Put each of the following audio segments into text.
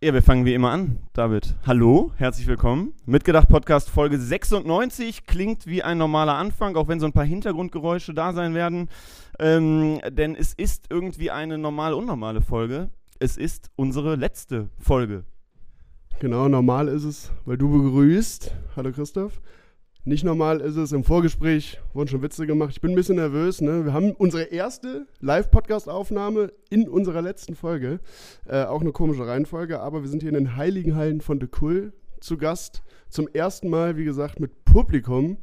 Ja, wir fangen wie immer an, David. Hallo, herzlich willkommen. Mitgedacht Podcast Folge 96 klingt wie ein normaler Anfang, auch wenn so ein paar Hintergrundgeräusche da sein werden. Ähm, denn es ist irgendwie eine normal-unnormale Folge. Es ist unsere letzte Folge. Genau, normal ist es, weil du begrüßt. Hallo Christoph. Nicht normal ist es, im Vorgespräch wurden schon Witze gemacht. Ich bin ein bisschen nervös. Ne? Wir haben unsere erste Live-Podcast-Aufnahme in unserer letzten Folge. Äh, auch eine komische Reihenfolge, aber wir sind hier in den Heiligen Hallen von De Kull zu Gast. Zum ersten Mal, wie gesagt, mit Publikum.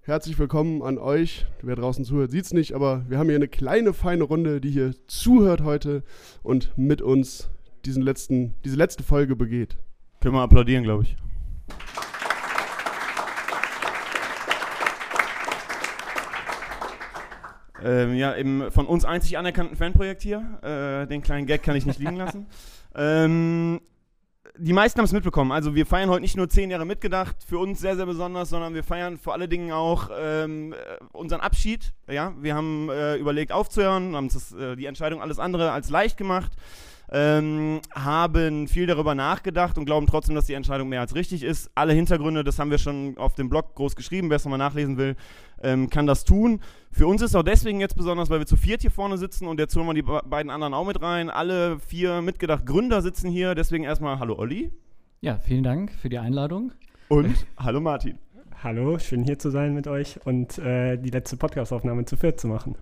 Herzlich willkommen an euch. Wer draußen zuhört, sieht es nicht, aber wir haben hier eine kleine, feine Runde, die hier zuhört heute und mit uns diesen letzten, diese letzte Folge begeht. Können wir applaudieren, glaube ich. Ähm, ja, im von uns einzig anerkannten Fanprojekt hier. Äh, den kleinen Gag kann ich nicht liegen lassen. ähm, die meisten haben es mitbekommen. Also wir feiern heute nicht nur zehn Jahre mitgedacht, für uns sehr, sehr besonders, sondern wir feiern vor allen Dingen auch ähm, unseren Abschied. Ja, wir haben äh, überlegt aufzuhören, haben das, äh, die Entscheidung alles andere als leicht gemacht ähm, haben viel darüber nachgedacht und glauben trotzdem, dass die Entscheidung mehr als richtig ist. Alle Hintergründe, das haben wir schon auf dem Blog groß geschrieben. Wer es nochmal nachlesen will, ähm, kann das tun. Für uns ist es auch deswegen jetzt besonders, weil wir zu viert hier vorne sitzen und jetzt holen wir die beiden anderen auch mit rein. Alle vier mitgedacht Gründer sitzen hier. Deswegen erstmal Hallo Olli. Ja, vielen Dank für die Einladung. Und Hallo Martin. Hallo, schön hier zu sein mit euch und äh, die letzte Podcastaufnahme zu viert zu machen.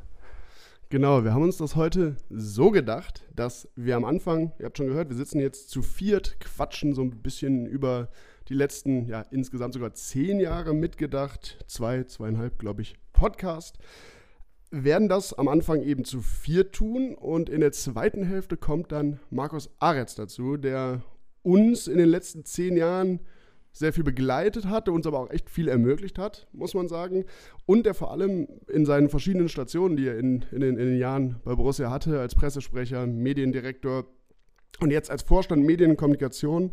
Genau, wir haben uns das heute so gedacht, dass wir am Anfang, ihr habt schon gehört, wir sitzen jetzt zu viert, quatschen so ein bisschen über die letzten, ja, insgesamt sogar zehn Jahre mitgedacht, zwei, zweieinhalb, glaube ich, Podcast. Werden das am Anfang eben zu viert tun und in der zweiten Hälfte kommt dann Markus Aretz dazu, der uns in den letzten zehn Jahren sehr viel begleitet hat, der uns aber auch echt viel ermöglicht hat, muss man sagen. Und der vor allem in seinen verschiedenen Stationen, die er in, in, den, in den Jahren bei Borussia hatte, als Pressesprecher, Mediendirektor und jetzt als Vorstand Medien und Kommunikation,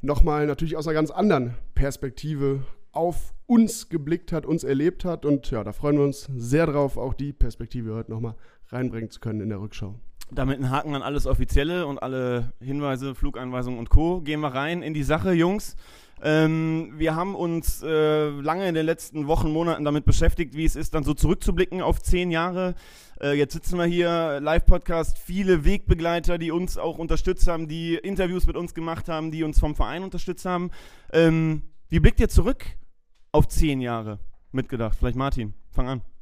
nochmal natürlich aus einer ganz anderen Perspektive auf uns geblickt hat, uns erlebt hat. Und ja, da freuen wir uns sehr drauf, auch die Perspektive heute nochmal reinbringen zu können in der Rückschau. Damit ein Haken an alles Offizielle und alle Hinweise, Flugeinweisungen und Co. Gehen wir rein in die Sache, Jungs. Ähm, wir haben uns äh, lange in den letzten Wochen, Monaten damit beschäftigt, wie es ist, dann so zurückzublicken auf zehn Jahre. Äh, jetzt sitzen wir hier, Live-Podcast, viele Wegbegleiter, die uns auch unterstützt haben, die Interviews mit uns gemacht haben, die uns vom Verein unterstützt haben. Ähm, wie blickt ihr zurück auf zehn Jahre mitgedacht? Vielleicht Martin, fang an.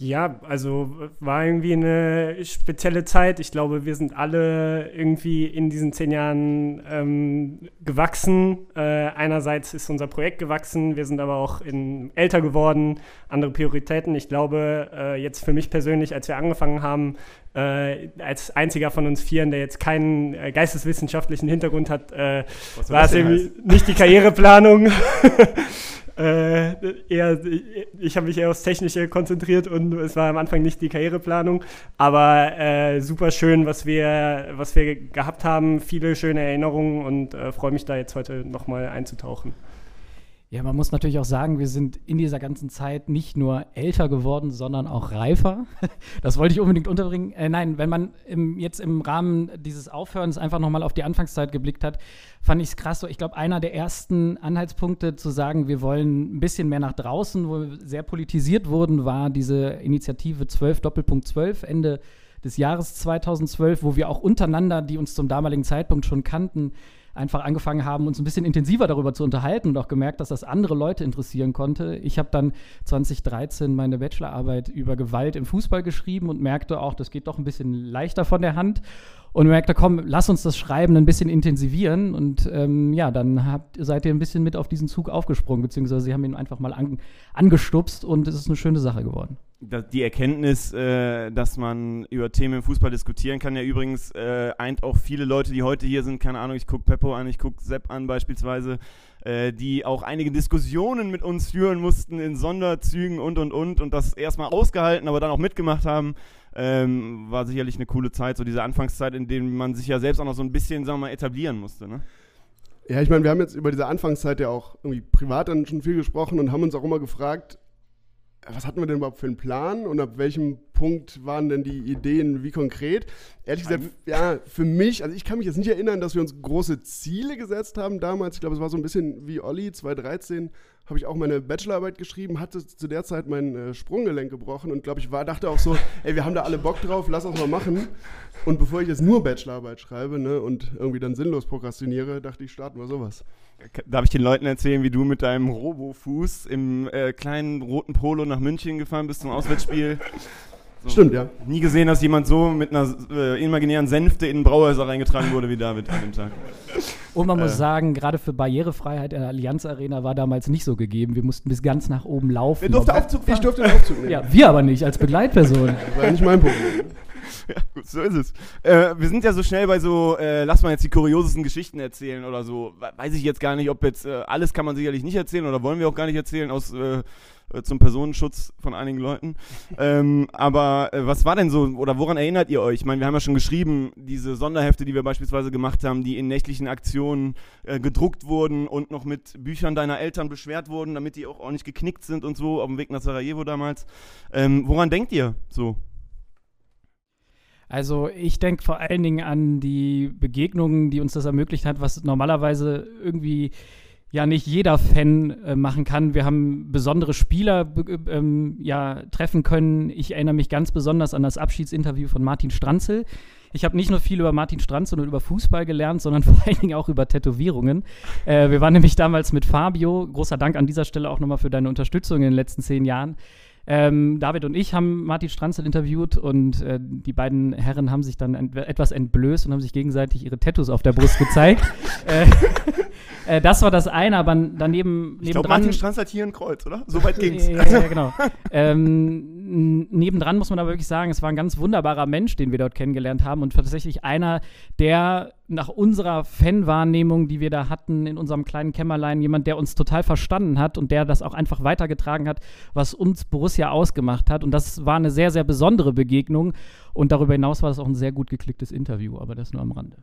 Ja, also war irgendwie eine spezielle Zeit. Ich glaube, wir sind alle irgendwie in diesen zehn Jahren ähm, gewachsen. Äh, einerseits ist unser Projekt gewachsen, wir sind aber auch in, älter geworden, andere Prioritäten. Ich glaube, äh, jetzt für mich persönlich, als wir angefangen haben, äh, als einziger von uns Vieren, der jetzt keinen äh, geisteswissenschaftlichen Hintergrund hat, äh, war es irgendwie nicht die Karriereplanung. Äh, eher, ich habe mich eher aufs Technische konzentriert und es war am Anfang nicht die Karriereplanung, aber äh, super schön, was wir, was wir gehabt haben, viele schöne Erinnerungen und äh, freue mich da jetzt heute nochmal einzutauchen. Ja, man muss natürlich auch sagen, wir sind in dieser ganzen Zeit nicht nur älter geworden, sondern auch reifer. Das wollte ich unbedingt unterbringen. Äh, nein, wenn man im, jetzt im Rahmen dieses Aufhörens einfach nochmal auf die Anfangszeit geblickt hat, fand ich es krass. So, ich glaube, einer der ersten Anhaltspunkte zu sagen, wir wollen ein bisschen mehr nach draußen, wo wir sehr politisiert wurden, war diese Initiative 12 Doppelpunkt 12 Ende des Jahres 2012, wo wir auch untereinander, die uns zum damaligen Zeitpunkt schon kannten, einfach angefangen haben, uns ein bisschen intensiver darüber zu unterhalten und auch gemerkt, dass das andere Leute interessieren konnte. Ich habe dann 2013 meine Bachelorarbeit über Gewalt im Fußball geschrieben und merkte auch, das geht doch ein bisschen leichter von der Hand und merkte, komm, lass uns das Schreiben ein bisschen intensivieren. Und ähm, ja, dann habt, seid ihr ein bisschen mit auf diesen Zug aufgesprungen, beziehungsweise sie haben ihn einfach mal an, angestupst und es ist eine schöne Sache geworden die Erkenntnis, äh, dass man über Themen im Fußball diskutieren kann, ja übrigens äh, eint auch viele Leute, die heute hier sind, keine Ahnung, ich gucke Peppo an, ich gucke Sepp an beispielsweise, äh, die auch einige Diskussionen mit uns führen mussten in Sonderzügen und und und und das erstmal ausgehalten, aber dann auch mitgemacht haben. Ähm, war sicherlich eine coole Zeit, so diese Anfangszeit, in der man sich ja selbst auch noch so ein bisschen, sagen wir mal, etablieren musste. Ne? Ja, ich meine, wir haben jetzt über diese Anfangszeit ja auch irgendwie privat dann schon viel gesprochen und haben uns auch immer gefragt, was hatten wir denn überhaupt für einen Plan und ab welchem Punkt waren denn die Ideen, wie konkret? Ehrlich gesagt, ja, für mich, also ich kann mich jetzt nicht erinnern, dass wir uns große Ziele gesetzt haben damals. Ich glaube, es war so ein bisschen wie Olli, 2013 habe ich auch meine Bachelorarbeit geschrieben, hatte zu der Zeit mein äh, Sprunggelenk gebrochen und glaube ich war, dachte auch so, ey, wir haben da alle Bock drauf, lass uns mal machen. Und bevor ich jetzt nur Bachelorarbeit schreibe ne, und irgendwie dann sinnlos prokrastiniere, dachte ich, starten wir sowas. Darf ich den Leuten erzählen, wie du mit deinem Robo-Fuß im äh, kleinen roten Polo nach München gefahren bist zum Auswärtsspiel? So. Stimmt, ja. Nie gesehen, dass jemand so mit einer äh, imaginären Sänfte in Brauhäuser reingetragen wurde wie David an dem Tag. Und man äh. muss sagen, gerade für Barrierefreiheit in der Allianz Arena war damals nicht so gegeben. Wir mussten bis ganz nach oben laufen. Wer durfte Aufzug fahren? Ich durfte den Aufzug nehmen. Ja, wir aber nicht, als Begleitperson. Das war nicht mein Problem. Ja, gut, so ist es. Äh, wir sind ja so schnell bei so, äh, lass mal jetzt die kuriosesten Geschichten erzählen oder so. Weiß ich jetzt gar nicht, ob jetzt äh, alles kann man sicherlich nicht erzählen oder wollen wir auch gar nicht erzählen aus äh, zum Personenschutz von einigen Leuten. ähm, aber äh, was war denn so, oder woran erinnert ihr euch? Ich meine, wir haben ja schon geschrieben, diese Sonderhefte, die wir beispielsweise gemacht haben, die in nächtlichen Aktionen äh, gedruckt wurden und noch mit Büchern deiner Eltern beschwert wurden, damit die auch ordentlich geknickt sind und so, auf dem Weg nach Sarajevo damals. Ähm, woran denkt ihr so? Also ich denke vor allen Dingen an die Begegnungen, die uns das ermöglicht hat, was normalerweise irgendwie ja nicht jeder Fan äh, machen kann. Wir haben besondere Spieler ähm, ja, treffen können. Ich erinnere mich ganz besonders an das Abschiedsinterview von Martin Stranzel. Ich habe nicht nur viel über Martin Stranzel und über Fußball gelernt, sondern vor allen Dingen auch über Tätowierungen. Äh, wir waren nämlich damals mit Fabio. Großer Dank an dieser Stelle auch nochmal für deine Unterstützung in den letzten zehn Jahren. Ähm, David und ich haben Martin Stranzel interviewt und äh, die beiden Herren haben sich dann ent etwas entblößt und haben sich gegenseitig ihre Tattoos auf der Brust gezeigt. äh, äh, das war das eine, aber daneben. Ich glaube, Martin Stranzel hat hier ein Kreuz, oder? So weit ging's. ja, ja, genau. ähm, nebendran muss man aber wirklich sagen, es war ein ganz wunderbarer Mensch, den wir dort kennengelernt haben und tatsächlich einer, der nach unserer Fanwahrnehmung, die wir da hatten in unserem kleinen Kämmerlein, jemand, der uns total verstanden hat und der das auch einfach weitergetragen hat, was uns Borussia ausgemacht hat. Und das war eine sehr, sehr besondere Begegnung. Und darüber hinaus war das auch ein sehr gut geklicktes Interview, aber das nur am Rande.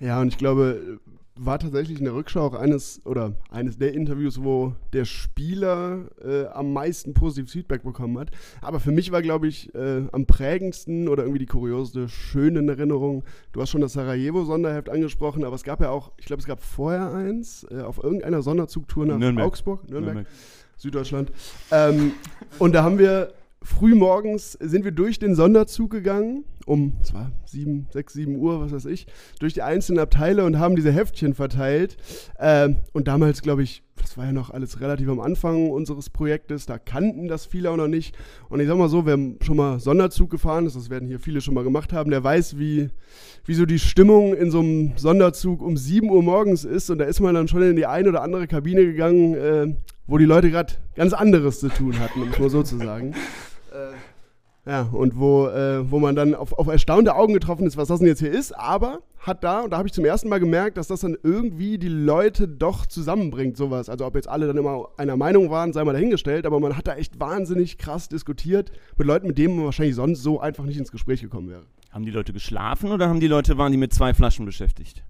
Ja, und ich glaube, war tatsächlich in der Rückschau auch eines oder eines der Interviews, wo der Spieler äh, am meisten positives Feedback bekommen hat. Aber für mich war, glaube ich, äh, am prägendsten oder irgendwie die kurioseste, schöne Erinnerung. Du hast schon das Sarajevo-Sonderheft angesprochen, aber es gab ja auch, ich glaube, es gab vorher eins äh, auf irgendeiner Sonderzugtour nach Nürnberg. Augsburg, Nürnberg, Nürnberg. Süddeutschland. Ähm, und da haben wir früh morgens sind wir durch den Sonderzug gegangen, um, es war 7, 6, 7 Uhr, was weiß ich, durch die einzelnen Abteile und haben diese Heftchen verteilt. Ähm, und damals, glaube ich, das war ja noch alles relativ am Anfang unseres Projektes, da kannten das viele auch noch nicht. Und ich sag mal so, wer schon mal Sonderzug gefahren ist, das werden hier viele schon mal gemacht haben, der weiß, wie, wie so die Stimmung in so einem Sonderzug um 7 Uhr morgens ist. Und da ist man dann schon in die eine oder andere Kabine gegangen, äh, wo die Leute gerade ganz anderes zu tun hatten, um es mal so zu sagen. Ja, und wo, äh, wo man dann auf, auf erstaunte Augen getroffen ist, was das denn jetzt hier ist, aber hat da, und da habe ich zum ersten Mal gemerkt, dass das dann irgendwie die Leute doch zusammenbringt, sowas. Also ob jetzt alle dann immer einer Meinung waren, sei mal dahingestellt, aber man hat da echt wahnsinnig krass diskutiert mit Leuten, mit denen man wahrscheinlich sonst so einfach nicht ins Gespräch gekommen wäre. Haben die Leute geschlafen oder haben die Leute, waren die mit zwei Flaschen beschäftigt?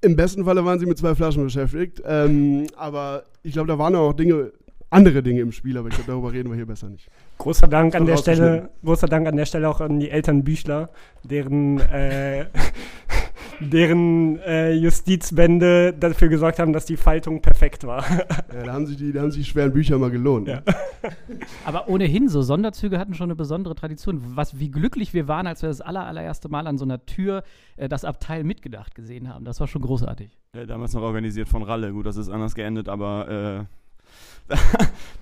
Im besten Falle waren sie mit zwei Flaschen beschäftigt, ähm, aber ich glaube, da waren auch Dinge, andere Dinge im Spiel, aber ich glaube, darüber reden wir hier besser nicht. Großer Dank an der Stelle, großer Dank an der Stelle auch an die Eltern Büchler, deren, äh, deren äh, Justizbände dafür gesorgt haben, dass die Faltung perfekt war. Ja, da haben sich die, da haben sich die schweren Bücher mal gelohnt. Ja. Aber ohnehin, so Sonderzüge hatten schon eine besondere Tradition. Was, wie glücklich wir waren, als wir das aller, allererste Mal an so einer Tür äh, das Abteil mitgedacht gesehen haben. Das war schon großartig. Ja, damals noch organisiert von Ralle. Gut, das ist anders geendet, aber äh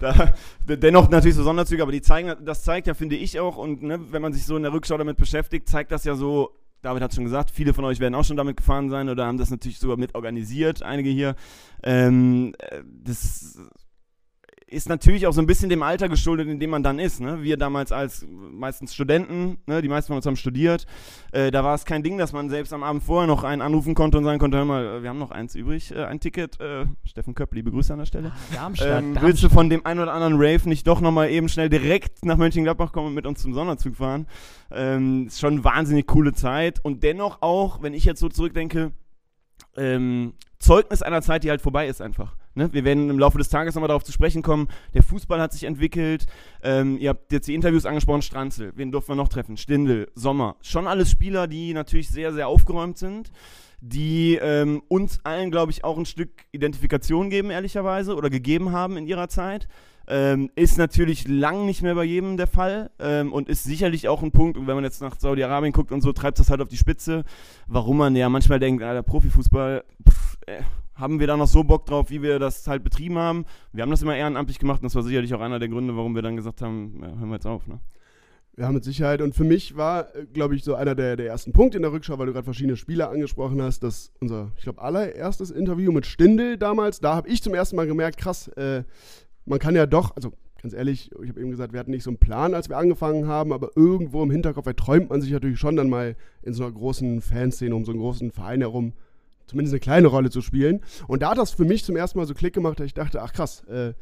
da, dennoch natürlich so Sonderzüge, aber die zeigen, das zeigt ja, finde ich auch, und ne, wenn man sich so in der Rückschau damit beschäftigt, zeigt das ja so, David hat schon gesagt, viele von euch werden auch schon damit gefahren sein oder haben das natürlich sogar mit organisiert, einige hier. Ähm, äh, das ist natürlich auch so ein bisschen dem Alter geschuldet, in dem man dann ist. Ne? Wir damals als meistens Studenten, ne? die meisten von uns haben studiert, äh, da war es kein Ding, dass man selbst am Abend vorher noch einen anrufen konnte und sagen konnte, hör mal, wir haben noch eins übrig, äh, ein Ticket. Äh, Steffen Köpp, liebe Grüße an der Stelle. Ah, Darmstadt, ähm, willst du von dem einen oder anderen Rave nicht doch nochmal eben schnell direkt nach Mönchengladbach kommen und mit uns zum Sonderzug fahren? Ähm, ist schon eine wahnsinnig coole Zeit und dennoch auch, wenn ich jetzt so zurückdenke, ähm, Zeugnis einer Zeit, die halt vorbei ist einfach. Ne? Wir werden im Laufe des Tages nochmal darauf zu sprechen kommen. Der Fußball hat sich entwickelt. Ähm, ihr habt jetzt die Interviews angesprochen, Stranzel. Wen durften wir noch treffen? Stindel, Sommer. Schon alles Spieler, die natürlich sehr, sehr aufgeräumt sind die ähm, uns allen, glaube ich, auch ein Stück Identifikation geben, ehrlicherweise, oder gegeben haben in ihrer Zeit. Ähm, ist natürlich lang nicht mehr bei jedem der Fall ähm, und ist sicherlich auch ein Punkt, wenn man jetzt nach Saudi-Arabien guckt und so, treibt das halt auf die Spitze, warum man ja manchmal denkt, ah, der Profifußball, pff, äh, haben wir da noch so Bock drauf, wie wir das halt betrieben haben. Wir haben das immer ehrenamtlich gemacht und das war sicherlich auch einer der Gründe, warum wir dann gesagt haben, ja, hören wir jetzt auf. Ne? Ja, mit Sicherheit. Und für mich war, äh, glaube ich, so einer der, der ersten Punkte in der Rückschau, weil du gerade verschiedene Spieler angesprochen hast, dass unser, ich glaube, allererstes Interview mit Stindel damals, da habe ich zum ersten Mal gemerkt, krass, äh, man kann ja doch, also ganz ehrlich, ich habe eben gesagt, wir hatten nicht so einen Plan, als wir angefangen haben, aber irgendwo im Hinterkopf träumt man sich natürlich schon dann mal in so einer großen Fanszene um so einen großen Verein herum zumindest eine kleine Rolle zu spielen. Und da hat das für mich zum ersten Mal so Klick gemacht, dass ich dachte, ach krass, äh,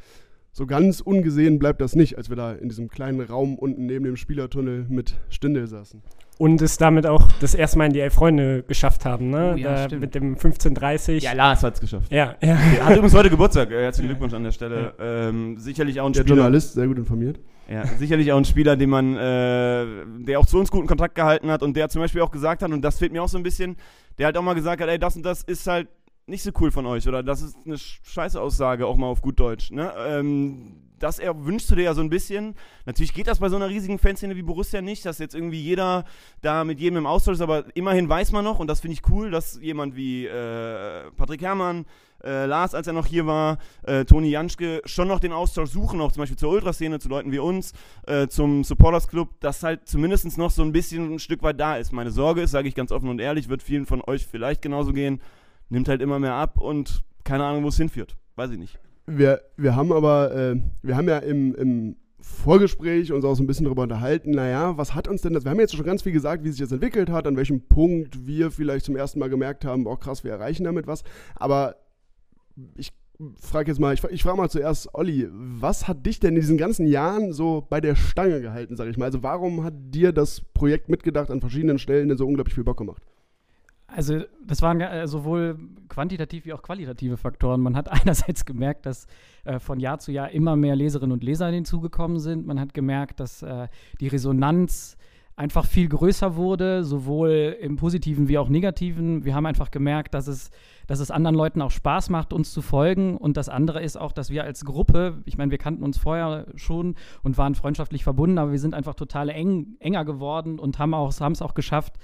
so ganz ungesehen bleibt das nicht, als wir da in diesem kleinen Raum unten neben dem Spielertunnel mit Stindel saßen. Und es damit auch das erste Mal in die Elf Freunde geschafft haben, ne? Oh, ja, da mit dem 1530. Ja, Lars hat es geschafft. Ja, ja. Er hat übrigens heute Geburtstag. Äh, herzlichen Glückwunsch an der Stelle. Ähm, sicherlich auch ein Der Spieler. Journalist, sehr gut informiert. Ja, sicherlich auch ein Spieler, den man, äh, der auch zu uns guten Kontakt gehalten hat und der zum Beispiel auch gesagt hat, und das fehlt mir auch so ein bisschen, der halt auch mal gesagt hat, ey, das und das ist halt nicht so cool von euch oder das ist eine scheiße Aussage, auch mal auf gut Deutsch. Ne? Ähm, das er wünschst du dir ja so ein bisschen. Natürlich geht das bei so einer riesigen Fanszene wie Borussia nicht, dass jetzt irgendwie jeder da mit jedem im Austausch ist, aber immerhin weiß man noch, und das finde ich cool, dass jemand wie äh, Patrick Herrmann, äh, Lars, als er noch hier war, äh, Toni Janschke, schon noch den Austausch suchen, auch zum Beispiel zur Ultraszene, zu Leuten wie uns, äh, zum Supporters Club, dass halt zumindest noch so ein bisschen ein Stück weit da ist. Meine Sorge ist, sage ich ganz offen und ehrlich, wird vielen von euch vielleicht genauso gehen, nimmt halt immer mehr ab und keine Ahnung, wo es hinführt. Weiß ich nicht. Wir, wir haben aber, äh, wir haben ja im, im Vorgespräch uns auch so ein bisschen darüber unterhalten, naja, was hat uns denn das, wir haben jetzt schon ganz viel gesagt, wie sich das entwickelt hat, an welchem Punkt wir vielleicht zum ersten Mal gemerkt haben, oh krass, wir erreichen damit was, aber ich frage jetzt mal, ich, ich frage mal zuerst Olli, was hat dich denn in diesen ganzen Jahren so bei der Stange gehalten, sag ich mal, also warum hat dir das Projekt mitgedacht an verschiedenen Stellen denn so unglaublich viel Bock gemacht? Also das waren äh, sowohl quantitativ wie auch qualitative Faktoren. Man hat einerseits gemerkt, dass äh, von Jahr zu Jahr immer mehr Leserinnen und Leser hinzugekommen sind. Man hat gemerkt, dass äh, die Resonanz einfach viel größer wurde, sowohl im positiven wie auch negativen. Wir haben einfach gemerkt, dass es, dass es anderen Leuten auch Spaß macht, uns zu folgen. Und das andere ist auch, dass wir als Gruppe, ich meine, wir kannten uns vorher schon und waren freundschaftlich verbunden, aber wir sind einfach total eng, enger geworden und haben es auch geschafft,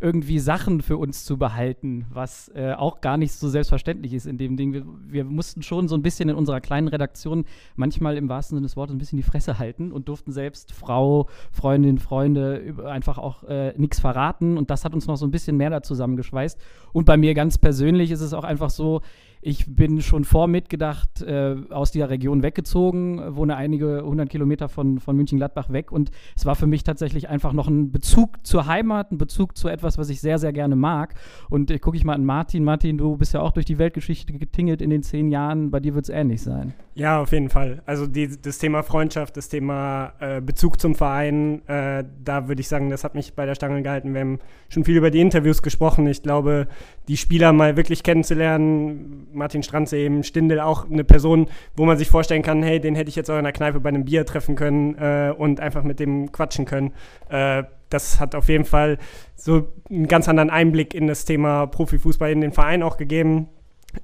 irgendwie Sachen für uns zu behalten, was äh, auch gar nicht so selbstverständlich ist in dem Ding. Wir, wir, mussten schon so ein bisschen in unserer kleinen Redaktion manchmal im wahrsten Sinne des Wortes ein bisschen die Fresse halten und durften selbst Frau, Freundin, Freunde einfach auch äh, nichts verraten. Und das hat uns noch so ein bisschen mehr da zusammengeschweißt. Und bei mir ganz persönlich ist es auch einfach so, ich bin schon vor mitgedacht äh, aus dieser Region weggezogen, wohne einige hundert Kilometer von, von München-Gladbach weg und es war für mich tatsächlich einfach noch ein Bezug zur Heimat, ein Bezug zu etwas, was ich sehr, sehr gerne mag. Und äh, gucke ich mal an Martin. Martin, du bist ja auch durch die Weltgeschichte getingelt in den zehn Jahren. Bei dir wird es ähnlich sein. Ja, auf jeden Fall. Also die, das Thema Freundschaft, das Thema äh, Bezug zum Verein, äh, da würde ich sagen, das hat mich bei der Stange gehalten. Wir haben schon viel über die Interviews gesprochen. Ich glaube, die Spieler mal wirklich kennenzulernen, Martin Stranze eben, Stindel auch eine Person, wo man sich vorstellen kann, hey, den hätte ich jetzt auch in der Kneipe bei einem Bier treffen können äh, und einfach mit dem quatschen können. Äh, das hat auf jeden Fall so einen ganz anderen Einblick in das Thema Profifußball in den Verein auch gegeben.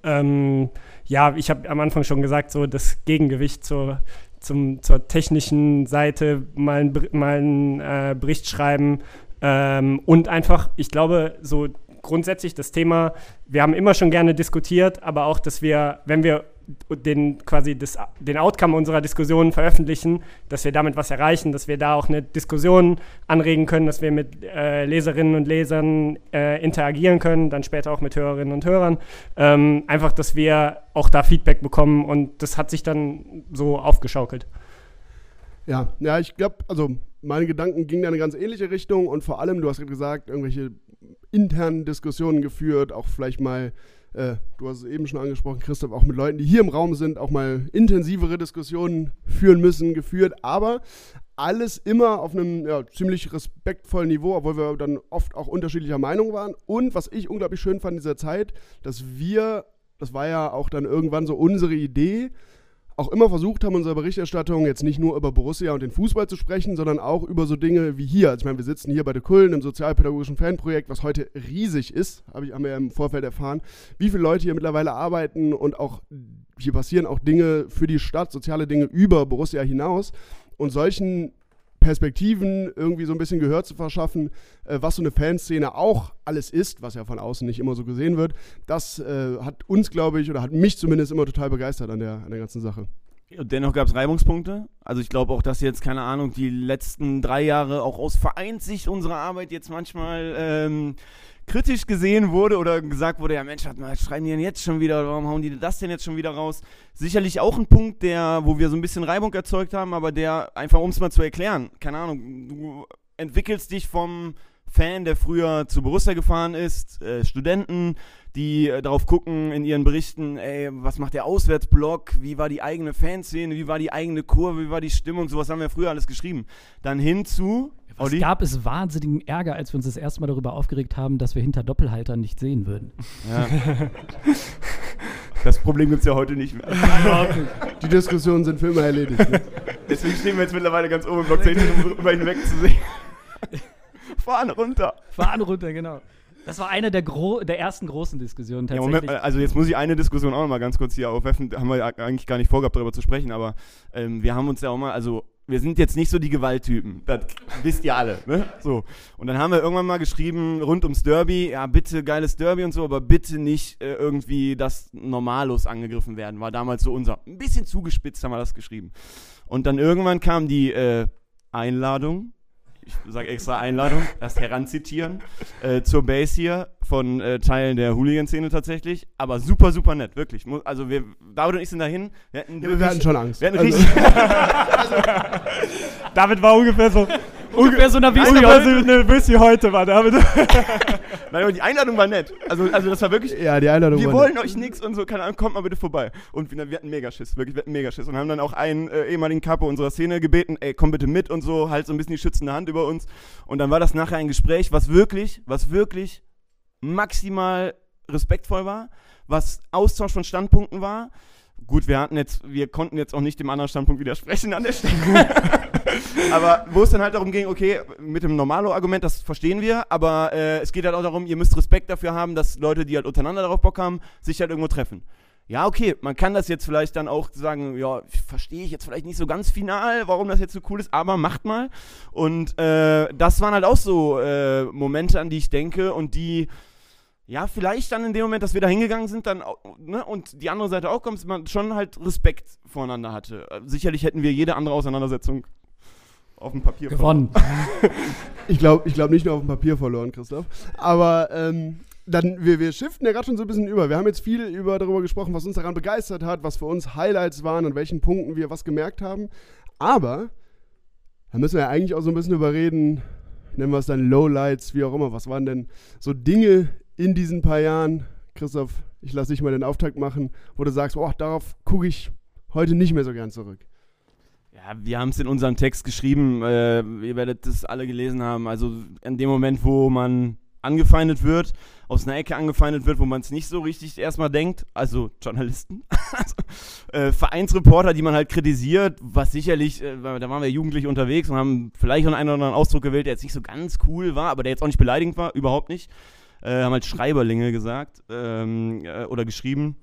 Ähm, ja, ich habe am Anfang schon gesagt, so das Gegengewicht zur, zum, zur technischen Seite mal, ein, mal einen äh, Bericht schreiben ähm, und einfach, ich glaube, so grundsätzlich das Thema, wir haben immer schon gerne diskutiert, aber auch, dass wir, wenn wir den quasi das, den Outcome unserer Diskussion veröffentlichen, dass wir damit was erreichen, dass wir da auch eine Diskussion anregen können, dass wir mit äh, Leserinnen und Lesern äh, interagieren können, dann später auch mit Hörerinnen und Hörern. Ähm, einfach, dass wir auch da Feedback bekommen und das hat sich dann so aufgeschaukelt. Ja, ja, ich glaube, also meine Gedanken gingen in eine ganz ähnliche Richtung und vor allem, du hast gesagt, irgendwelche internen Diskussionen geführt, auch vielleicht mal, äh, du hast es eben schon angesprochen, Christoph, auch mit Leuten, die hier im Raum sind, auch mal intensivere Diskussionen führen müssen, geführt, aber alles immer auf einem ja, ziemlich respektvollen Niveau, obwohl wir dann oft auch unterschiedlicher Meinung waren. Und was ich unglaublich schön fand in dieser Zeit, dass wir das war ja auch dann irgendwann so unsere Idee, auch immer versucht haben, unsere Berichterstattung jetzt nicht nur über Borussia und den Fußball zu sprechen, sondern auch über so Dinge wie hier. Also ich meine, wir sitzen hier bei der Kullen im sozialpädagogischen Fanprojekt, was heute riesig ist, habe ich haben wir im Vorfeld erfahren, wie viele Leute hier mittlerweile arbeiten und auch hier passieren auch Dinge für die Stadt, soziale Dinge über Borussia hinaus. Und solchen Perspektiven irgendwie so ein bisschen Gehör zu verschaffen, äh, was so eine Fanszene auch alles ist, was ja von außen nicht immer so gesehen wird, das äh, hat uns, glaube ich, oder hat mich zumindest immer total begeistert an der, an der ganzen Sache. Dennoch gab es Reibungspunkte. Also ich glaube auch, dass jetzt, keine Ahnung, die letzten drei Jahre auch aus Vereinssicht unserer Arbeit jetzt manchmal ähm, kritisch gesehen wurde oder gesagt wurde, ja Mensch, was schreiben die denn jetzt schon wieder, warum hauen die das denn jetzt schon wieder raus? Sicherlich auch ein Punkt, der, wo wir so ein bisschen Reibung erzeugt haben, aber der einfach, um es mal zu erklären, keine Ahnung, du entwickelst dich vom Fan, der früher zu Borussia gefahren ist, äh, Studenten, die äh, darauf gucken in ihren Berichten, ey, was macht der Auswärtsblock, wie war die eigene Fanszene, wie war die eigene Kurve, wie war die Stimmung, sowas haben wir früher alles geschrieben. Dann hinzu es Olli? gab es wahnsinnigen Ärger, als wir uns das erste Mal darüber aufgeregt haben, dass wir hinter Doppelhaltern nicht sehen würden. Ja. das Problem gibt es ja heute nicht mehr. Die Diskussionen sind für immer erledigt. Ne? Deswegen stehen wir jetzt mittlerweile ganz oben im Block 10, um über ihn wegzusehen. Fahren runter. Fahren runter, genau. Das war eine der, der ersten großen Diskussionen tatsächlich. Ja, also jetzt muss ich eine Diskussion auch noch mal ganz kurz hier aufwerfen. Da haben wir eigentlich gar nicht vorgehabt, darüber zu sprechen, aber ähm, wir haben uns ja auch mal, also wir sind jetzt nicht so die Gewalttypen. Das wisst ihr alle. Ne? So. Und dann haben wir irgendwann mal geschrieben, rund ums Derby, ja, bitte geiles Derby und so, aber bitte nicht äh, irgendwie, dass Normalos angegriffen werden. War damals so unser. Ein bisschen zugespitzt haben wir das geschrieben. Und dann irgendwann kam die äh, Einladung ich sage extra Einladung, das heranzitieren, äh, zur Base hier von äh, Teilen der Hooligan-Szene tatsächlich. Aber super, super nett, wirklich. Also wir, David und ich sind dahin. Wir hatten, ja, wir hatten schon Angst. Wir hatten also. also, David war ungefähr so, Ungefähr so nervös, ungefähr so nervös wie heute war David. Nein, aber die Einladung war nett. Also, also das war wirklich. Ja, die Einladung wir war wollen nett. euch nichts und so, keine Ahnung, kommt mal bitte vorbei. Und wir, wir hatten Megaschiss, wirklich, wir hatten Megaschiss. Und haben dann auch einen äh, ehemaligen Kapo unserer Szene gebeten, ey, komm bitte mit und so, halt so ein bisschen die schützende Hand über uns. Und dann war das nachher ein Gespräch, was wirklich, was wirklich maximal respektvoll war, was Austausch von Standpunkten war. Gut, wir hatten jetzt, wir konnten jetzt auch nicht dem anderen Standpunkt widersprechen an der Stelle. aber wo es dann halt darum ging, okay, mit dem Normalo-Argument, das verstehen wir, aber äh, es geht halt auch darum, ihr müsst Respekt dafür haben, dass Leute, die halt untereinander darauf Bock haben, sich halt irgendwo treffen. Ja, okay, man kann das jetzt vielleicht dann auch sagen, ja, verstehe ich jetzt vielleicht nicht so ganz final, warum das jetzt so cool ist, aber macht mal. Und äh, das waren halt auch so äh, Momente, an die ich denke und die ja, vielleicht dann in dem Moment, dass wir da hingegangen sind, dann ne, und die andere Seite auch kommt, man schon halt Respekt voreinander hatte. Äh, sicherlich hätten wir jede andere Auseinandersetzung auf dem Papier gewonnen. ich glaube ich glaub nicht nur auf dem Papier verloren, Christoph. Aber ähm, dann, wir, wir shiften ja gerade schon so ein bisschen über. Wir haben jetzt viel über, darüber gesprochen, was uns daran begeistert hat, was für uns Highlights waren, an welchen Punkten wir was gemerkt haben. Aber da müssen wir ja eigentlich auch so ein bisschen überreden, nennen wir es dann Lowlights, wie auch immer. Was waren denn so Dinge in diesen paar Jahren, Christoph, ich lasse dich mal den Auftakt machen, wo du sagst, oh, darauf gucke ich heute nicht mehr so gern zurück? Ja, wir haben es in unserem Text geschrieben, äh, ihr werdet das alle gelesen haben. Also in dem Moment, wo man angefeindet wird, aus einer Ecke angefeindet wird, wo man es nicht so richtig erstmal denkt, also Journalisten, also, äh, Vereinsreporter, die man halt kritisiert, was sicherlich, äh, da waren wir jugendlich unterwegs und haben vielleicht einen oder anderen Ausdruck gewählt, der jetzt nicht so ganz cool war, aber der jetzt auch nicht beleidigend war, überhaupt nicht äh, haben halt Schreiberlinge gesagt ähm, äh, oder geschrieben.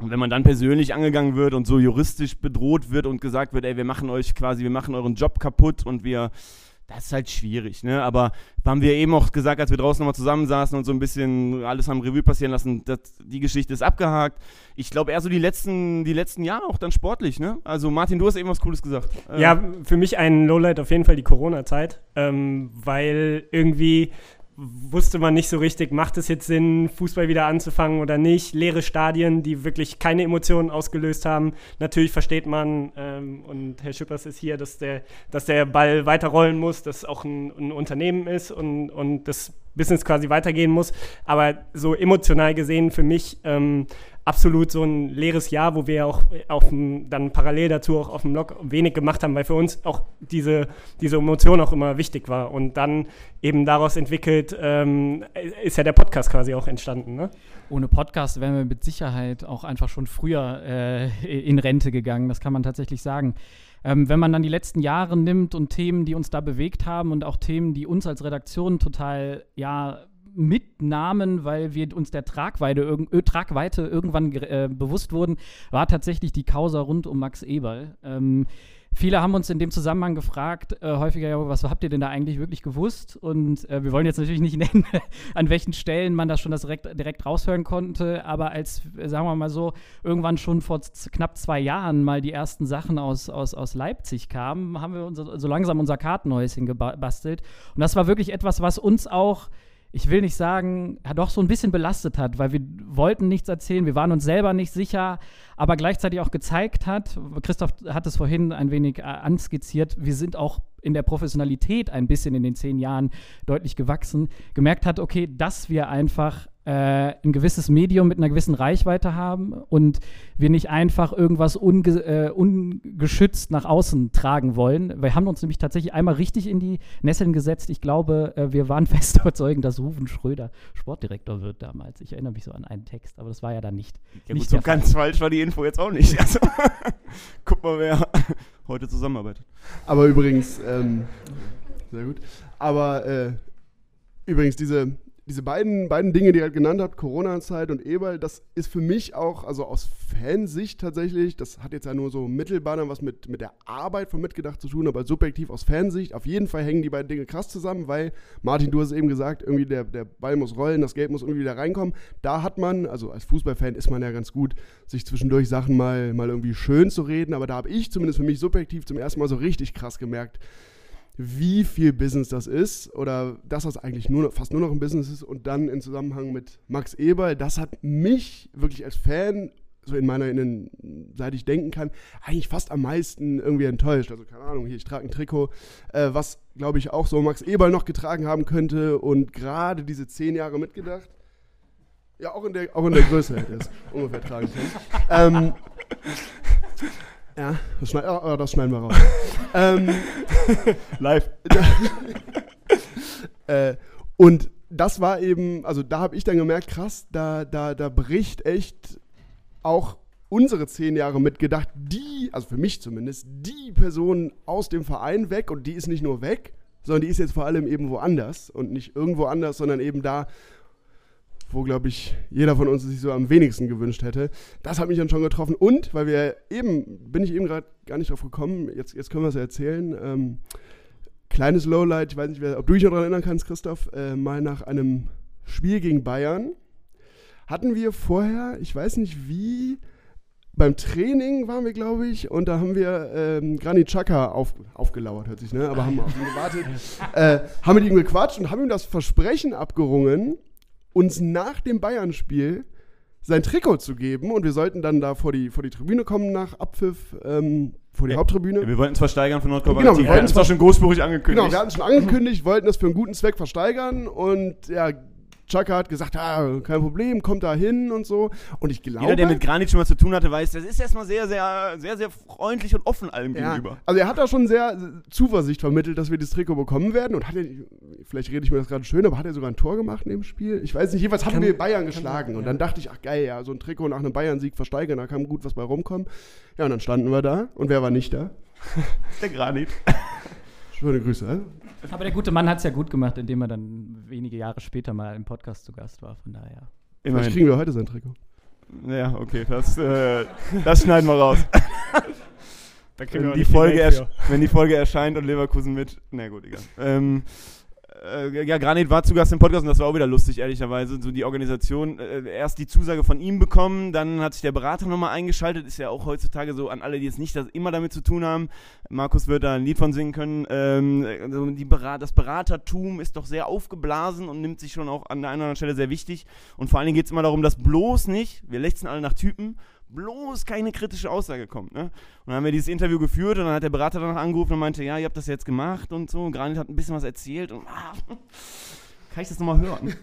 Und wenn man dann persönlich angegangen wird und so juristisch bedroht wird und gesagt wird, ey, wir machen euch quasi, wir machen euren Job kaputt und wir, das ist halt schwierig, ne? Aber haben wir eben auch gesagt, als wir draußen nochmal zusammensaßen und so ein bisschen alles haben Revue passieren lassen, das, die Geschichte ist abgehakt. Ich glaube eher so die letzten, die letzten Jahre auch dann sportlich, ne? Also Martin, du hast eben was Cooles gesagt. Ja, für mich ein Lowlight auf jeden Fall die Corona-Zeit, ähm, weil irgendwie wusste man nicht so richtig, macht es jetzt Sinn, Fußball wieder anzufangen oder nicht. Leere Stadien, die wirklich keine Emotionen ausgelöst haben. Natürlich versteht man, ähm, und Herr Schippers ist hier, dass der, dass der Ball weiterrollen muss, dass auch ein, ein Unternehmen ist und, und das Business quasi weitergehen muss. Aber so emotional gesehen für mich ähm, absolut so ein leeres Jahr, wo wir auch auf dem, dann parallel dazu auch auf dem Blog wenig gemacht haben, weil für uns auch diese, diese Emotion auch immer wichtig war. Und dann eben daraus entwickelt ähm, ist ja der Podcast quasi auch entstanden. Ne? Ohne Podcast wären wir mit Sicherheit auch einfach schon früher äh, in Rente gegangen, das kann man tatsächlich sagen. Ähm, wenn man dann die letzten Jahre nimmt und Themen, die uns da bewegt haben und auch Themen, die uns als Redaktion total, ja, mitnahmen, weil wir uns der Tragweite, irg äh, Tragweite irgendwann äh, bewusst wurden, war tatsächlich die Causa rund um Max Eberl. Ähm, Viele haben uns in dem Zusammenhang gefragt, äh, häufiger, was habt ihr denn da eigentlich wirklich gewusst? Und äh, wir wollen jetzt natürlich nicht nennen, an welchen Stellen man das schon das direkt, direkt raushören konnte, aber als, sagen wir mal so, irgendwann schon vor knapp zwei Jahren mal die ersten Sachen aus, aus, aus Leipzig kamen, haben wir unser, so langsam unser Kartenhäuschen gebastelt. Und das war wirklich etwas, was uns auch ich will nicht sagen, ja doch so ein bisschen belastet hat, weil wir wollten nichts erzählen, wir waren uns selber nicht sicher, aber gleichzeitig auch gezeigt hat, Christoph hat es vorhin ein wenig äh, anskizziert, wir sind auch in der Professionalität ein bisschen in den zehn Jahren deutlich gewachsen, gemerkt hat, okay, dass wir einfach ein gewisses Medium mit einer gewissen Reichweite haben und wir nicht einfach irgendwas unge äh, ungeschützt nach außen tragen wollen. Wir haben uns nämlich tatsächlich einmal richtig in die Nesseln gesetzt. Ich glaube, äh, wir waren fest überzeugt, dass Rufen Schröder Sportdirektor wird damals. Ich erinnere mich so an einen Text, aber das war ja dann nicht. Ja, nicht gut, so ganz falsch war die Info jetzt auch nicht. Also, guck mal, wer heute zusammenarbeitet. Aber übrigens, ähm, sehr gut. Aber äh, übrigens, diese, diese beiden, beiden Dinge, die ihr halt genannt habt, Corona-Zeit und Eberl, das ist für mich auch, also aus Fansicht tatsächlich, das hat jetzt ja nur so mittelbar dann was mit, mit der Arbeit von Mitgedacht zu tun, aber subjektiv aus Fansicht, auf jeden Fall hängen die beiden Dinge krass zusammen, weil, Martin, du hast eben gesagt, irgendwie der, der Ball muss rollen, das Geld muss irgendwie wieder reinkommen. Da hat man, also als Fußballfan ist man ja ganz gut, sich zwischendurch Sachen mal, mal irgendwie schön zu reden, aber da habe ich zumindest für mich subjektiv zum ersten Mal so richtig krass gemerkt, wie viel Business das ist oder dass das eigentlich nur, fast nur noch ein Business ist und dann in Zusammenhang mit Max Eberl, das hat mich wirklich als Fan so in meiner, in seit ich denken kann, eigentlich fast am meisten irgendwie enttäuscht. Also keine Ahnung, hier, ich trage ein Trikot, äh, was, glaube ich, auch so Max Eberl noch getragen haben könnte und gerade diese zehn Jahre mitgedacht. Ja, auch in der, auch in der Größe hätte es ungefähr tragen können. ähm, ja, das, schneid, oh, das schneiden wir raus. ähm, Live. äh, und das war eben, also da habe ich dann gemerkt, krass, da, da, da bricht echt auch unsere zehn Jahre mitgedacht, die, also für mich zumindest, die Person aus dem Verein weg und die ist nicht nur weg, sondern die ist jetzt vor allem eben woanders und nicht irgendwo anders, sondern eben da, wo, glaube ich, jeder von uns sich so am wenigsten gewünscht hätte. Das hat mich dann schon getroffen. Und, weil wir eben, bin ich eben gerade gar nicht drauf gekommen, jetzt, jetzt können wir es ja erzählen. Ähm, kleines Lowlight, ich weiß nicht, ob du dich noch daran erinnern kannst, Christoph, äh, mal nach einem Spiel gegen Bayern hatten wir vorher, ich weiß nicht wie, beim Training waren wir, glaube ich, und da haben wir ähm, Granit Xhaka auf, aufgelauert, hört sich, ne? Aber haben auf ihn gewartet. äh, haben mit ihm gequatscht und haben ihm das Versprechen abgerungen, uns nach dem Bayern-Spiel sein Trikot zu geben und wir sollten dann da vor die, vor die Tribüne kommen nach Abpfiff, ähm, vor die ja, Haupttribüne. wir wollten es versteigern für Nordkorea. Genau, wir hatten es zwar schon großspurig angekündigt. Genau, wir hatten es schon angekündigt, wollten das für einen guten Zweck versteigern und ja, Chaka hat gesagt, ah, kein Problem, kommt da hin und so. Und ich glaube. Jeder, der mit Granit schon mal zu tun hatte, weiß, das ist erstmal sehr, sehr, sehr, sehr freundlich und offen allem ja, gegenüber. Also er hat da schon sehr Zuversicht vermittelt, dass wir das Trikot bekommen werden. Und hat er, vielleicht rede ich mir das gerade schön, aber hat er sogar ein Tor gemacht in dem Spiel? Ich weiß nicht, jedenfalls hatten wir Bayern geschlagen. Kann, und dann dachte ich, ach geil, ja, so ein Trikot nach einem Bayern-Sieg versteigern, da kann gut was bei rumkommen. Ja, und dann standen wir da. Und wer war nicht da? Der Granit. Schöne Grüße. Aber der gute Mann hat es ja gut gemacht, indem er dann wenige Jahre später mal im Podcast zu Gast war. Von daher. Immerhin. Vielleicht kriegen wir heute sein Trikot. Ja, okay, das, äh, das schneiden wir raus. wenn, die Folge wenn die Folge erscheint und Leverkusen mit. Na gut, egal. Ähm, äh, ja, Granit war zu Gast im Podcast und das war auch wieder lustig, ehrlicherweise. So die Organisation, äh, erst die Zusage von ihm bekommen, dann hat sich der Berater nochmal eingeschaltet. Ist ja auch heutzutage so an alle, die jetzt nicht das immer damit zu tun haben. Markus wird da ein Lied von singen können. Ähm, also die Berat das Beratertum ist doch sehr aufgeblasen und nimmt sich schon auch an der einen oder anderen Stelle sehr wichtig. Und vor allen Dingen geht es immer darum, dass bloß nicht, wir lechzen alle nach Typen bloß keine kritische Aussage kommt. Ne? Und dann haben wir dieses Interview geführt und dann hat der Berater danach angerufen und meinte, ja, ihr habt das jetzt gemacht und so. Und Granit hat ein bisschen was erzählt und ah, kann ich das nochmal hören? und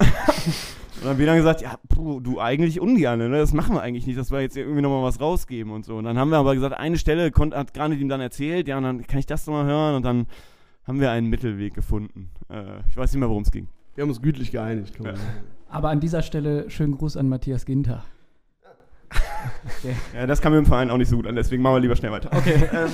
dann haben wir dann gesagt, ja, puh, du eigentlich ungern, ne? das machen wir eigentlich nicht, dass wir jetzt irgendwie nochmal was rausgeben und so. Und dann haben wir aber gesagt, eine Stelle konnt, hat Granit ihm dann erzählt, ja, und dann kann ich das nochmal hören und dann haben wir einen Mittelweg gefunden. Äh, ich weiß nicht mehr, worum es ging. Wir haben uns gütlich geeinigt, Ja. Aber an dieser Stelle schönen Gruß an Matthias Ginter. Ja, das kam mir im Verein auch nicht so gut an, deswegen machen wir lieber schnell weiter. Okay. ähm,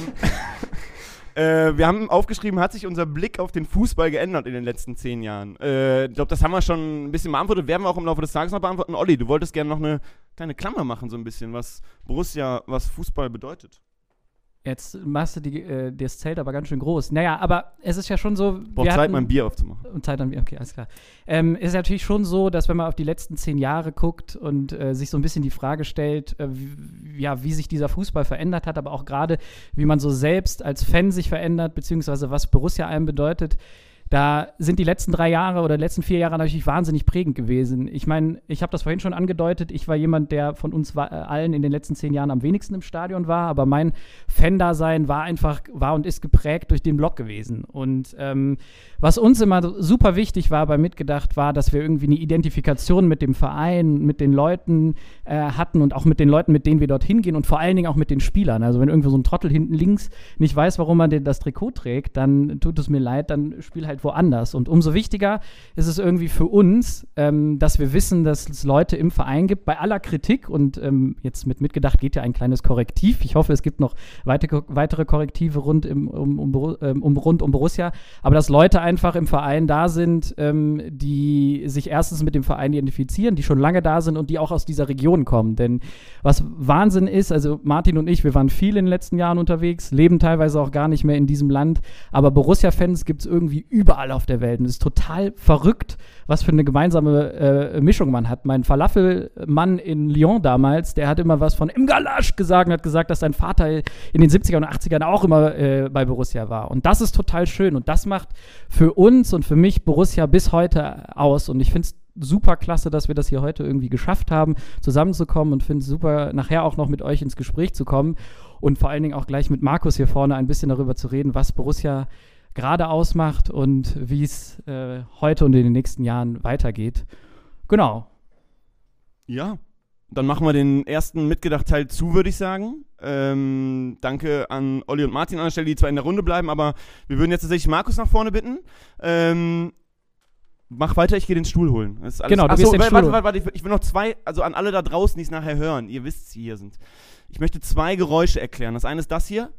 äh, wir haben aufgeschrieben, hat sich unser Blick auf den Fußball geändert in den letzten zehn Jahren? Äh, ich glaube, das haben wir schon ein bisschen beantwortet, werden wir auch im Laufe des Tages noch beantworten. Olli, du wolltest gerne noch eine kleine Klammer machen, so ein bisschen, was Borussia, was Fußball bedeutet. Jetzt machst du die, äh, das Zelt aber ganz schön groß. Naja, aber es ist ja schon so. Braucht Zeit, hatten- mein Bier aufzumachen. Und Zeit an okay, alles klar. Ähm, ist natürlich schon so, dass wenn man auf die letzten zehn Jahre guckt und äh, sich so ein bisschen die Frage stellt, äh, wie, ja, wie sich dieser Fußball verändert hat, aber auch gerade, wie man so selbst als Fan sich verändert, beziehungsweise was Borussia einem bedeutet, da sind die letzten drei Jahre oder die letzten vier Jahre natürlich wahnsinnig prägend gewesen. Ich meine, ich habe das vorhin schon angedeutet, ich war jemand, der von uns äh, allen in den letzten zehn Jahren am wenigsten im Stadion war, aber mein Fan-Dasein war einfach, war und ist geprägt durch den Block gewesen. Und ähm, was uns immer super wichtig war bei Mitgedacht, war, dass wir irgendwie eine Identifikation mit dem Verein, mit den Leuten äh, hatten und auch mit den Leuten, mit denen wir dorthin gehen und vor allen Dingen auch mit den Spielern. Also wenn irgendwo so ein Trottel hinten links nicht weiß, warum man das Trikot trägt, dann tut es mir leid, dann spiel halt woanders. Und umso wichtiger ist es irgendwie für uns, ähm, dass wir wissen, dass es Leute im Verein gibt, bei aller Kritik und ähm, jetzt mit Mitgedacht geht ja ein kleines Korrektiv. Ich hoffe, es gibt noch weitere, weitere Korrektive rund, im, um, um, ähm, um, rund um Borussia, aber dass Leute einfach im Verein da sind, ähm, die sich erstens mit dem Verein identifizieren, die schon lange da sind und die auch aus dieser Region kommen. Denn was Wahnsinn ist, also Martin und ich, wir waren viel in den letzten Jahren unterwegs, leben teilweise auch gar nicht mehr in diesem Land, aber Borussia-Fans gibt es irgendwie überall auf der Welt und es ist total verrückt, was für eine gemeinsame äh, Mischung man hat. Mein Falafelmann in Lyon damals, der hat immer was von Im Galasch gesagt und hat gesagt, dass sein Vater in den 70er und 80ern auch immer äh, bei Borussia war. Und das ist total schön und das macht für uns und für mich Borussia bis heute aus. Und ich finde es super klasse, dass wir das hier heute irgendwie geschafft haben, zusammenzukommen und finde es super, nachher auch noch mit euch ins Gespräch zu kommen und vor allen Dingen auch gleich mit Markus hier vorne ein bisschen darüber zu reden, was Borussia gerade ausmacht und wie es äh, heute und in den nächsten Jahren weitergeht. Genau. Ja, dann machen wir den ersten Mitgedacht-Teil zu, würde ich sagen. Ähm, danke an Olli und Martin an der Stelle, die zwar in der Runde bleiben, aber wir würden jetzt tatsächlich Markus nach vorne bitten. Ähm, mach weiter, ich gehe den Stuhl holen. Das ist alles. Genau, du Achso, gehst warte, warte, warte, warte, ich will- noch zwei, also an alle da draußen, die es nachher hören, ihr wisst, die hier sind. Ich möchte zwei Geräusche erklären. Das eine ist das hier.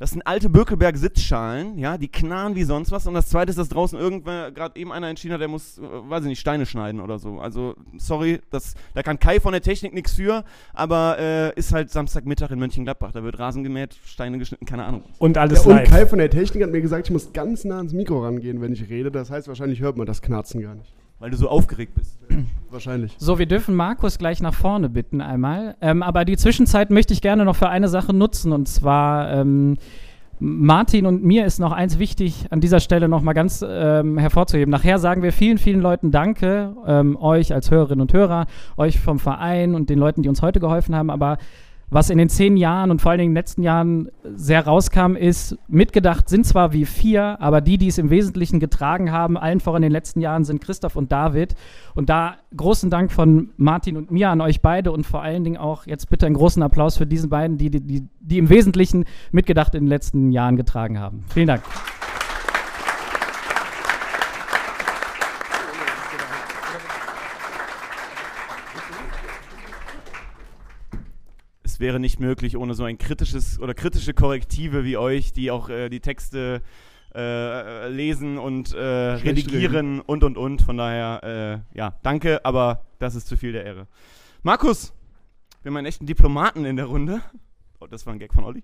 Das sind alte Bökelberg-Sitzschalen, ja, die knarren wie sonst was. Und das zweite ist, dass draußen irgendwer, gerade eben einer entschieden hat, der muss, äh, weiß ich nicht, Steine schneiden oder so. Also, sorry, das, da kann Kai von der Technik nichts für, aber äh, ist halt Samstagmittag in Mönchengladbach. Da wird Rasen gemäht, Steine geschnitten, keine Ahnung. Und Ja, alles und live. Kai von der Technik hat mir gesagt, ich muss ganz nah ans Mikro rangehen, wenn ich rede. Das heißt, wahrscheinlich hört man das Knarzen gar nicht. Weil du so aufgeregt bist. Wahrscheinlich. So, wir dürfen Markus gleich nach vorne bitten einmal. Ähm, aber die Zwischenzeit möchte ich gerne noch für eine Sache nutzen und zwar ähm, Martin und mir ist noch eins wichtig an dieser Stelle noch mal ganz ähm, hervorzuheben. Nachher sagen wir vielen, vielen Leuten Danke, ähm, euch als Hörerinnen und Hörer, euch vom Verein und den Leuten, die uns heute geholfen haben. Aber was in den zehn Jahren und vor allen Dingen in den letzten Jahren sehr rauskam, ist, mitgedacht sind zwar wie vier, aber die, die es im Wesentlichen getragen haben, allen voran in den letzten Jahren, sind Christoph und David. Und da großen Dank von Martin und mir an euch beide und vor allen Dingen auch jetzt bitte einen großen Applaus für diesen beiden, die, die, die, die im Wesentlichen mitgedacht in den letzten Jahren getragen haben. Vielen Dank. Es wäre nicht möglich ohne so ein kritisches oder kritische Korrektive wie euch, die auch äh, die Texte äh, lesen und äh, redigieren und und und. Von daher, äh, ja, danke, aber das ist zu viel der Ehre. Markus, wir haben einen echten Diplomaten in der Runde. Oh, das war ein Gag von Olli.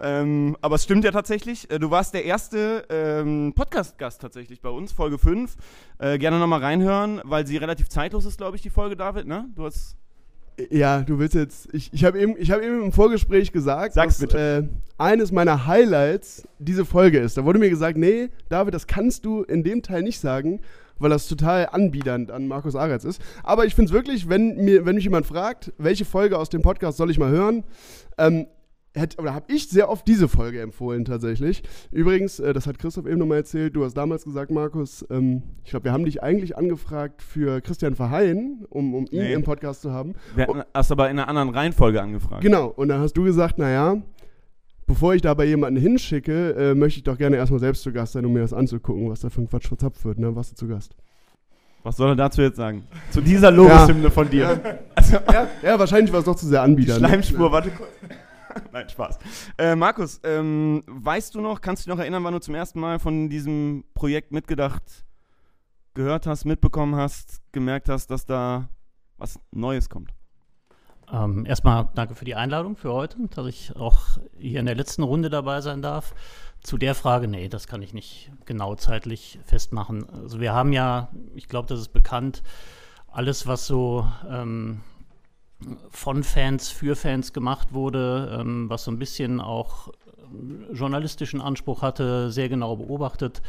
Ähm, aber es stimmt ja tatsächlich. Äh, Du warst der erste ähm, Podcast-Gast tatsächlich bei uns, Folge 5. Äh, gerne nochmal reinhören, weil sie relativ zeitlos ist, glaube ich, die Folge, David. Ne? Du hast Ja, du willst jetzt. Ich, ich habe eben, ich hab eben im Vorgespräch gesagt, Sag's dass. Äh, eines meiner Highlights diese Folge ist. Da wurde mir gesagt, nee, David, das kannst du in dem Teil nicht sagen, weil das total anbiedernd an Markus Aretz ist. Aber ich finde es wirklich, wenn, mir, wenn mich jemand fragt, welche Folge aus dem Podcast soll ich mal hören, ähm, hätte, oder habe ich sehr oft diese Folge empfohlen tatsächlich. Übrigens, äh, das hat Christoph eben nochmal erzählt, du hast damals gesagt, Markus, ähm, ich glaube, wir haben dich eigentlich angefragt für Christian Verheyen, um, um ihn Nee. im Podcast zu haben. Wir hatten, hast aber in einer anderen Reihenfolge angefragt. Genau, und dann hast du gesagt, naja, bevor ich da bei jemanden hinschicke, äh, möchte ich doch gerne erstmal selbst zu Gast sein, um mir das anzugucken, was da für ein Quatsch verzapft wird. Ne? Warst du zu Gast? Was soll er dazu jetzt sagen? Zu dieser Lobeshymne von dir. Also, Ja, ja wahrscheinlich war es doch zu sehr die Anbieter. ne? Schleimspur, warte kurz. Nein, Spaß. Äh, Markus, ähm, weißt du noch, kannst du dich noch erinnern, wann du zum ersten Mal von diesem Projekt mitgedacht gehört hast, mitbekommen hast, gemerkt hast, dass da was Neues kommt? Ähm, erstmal danke für die Einladung für heute, dass ich auch hier in der letzten Runde dabei sein darf. Zu der Frage, nee, das kann ich nicht genau zeitlich festmachen. Also wir haben ja, ich glaube, das ist bekannt, alles, was so ähm, von Fans für Fans gemacht wurde, ähm, was so ein bisschen auch ähm, journalistischen Anspruch hatte, sehr genau beobachtet.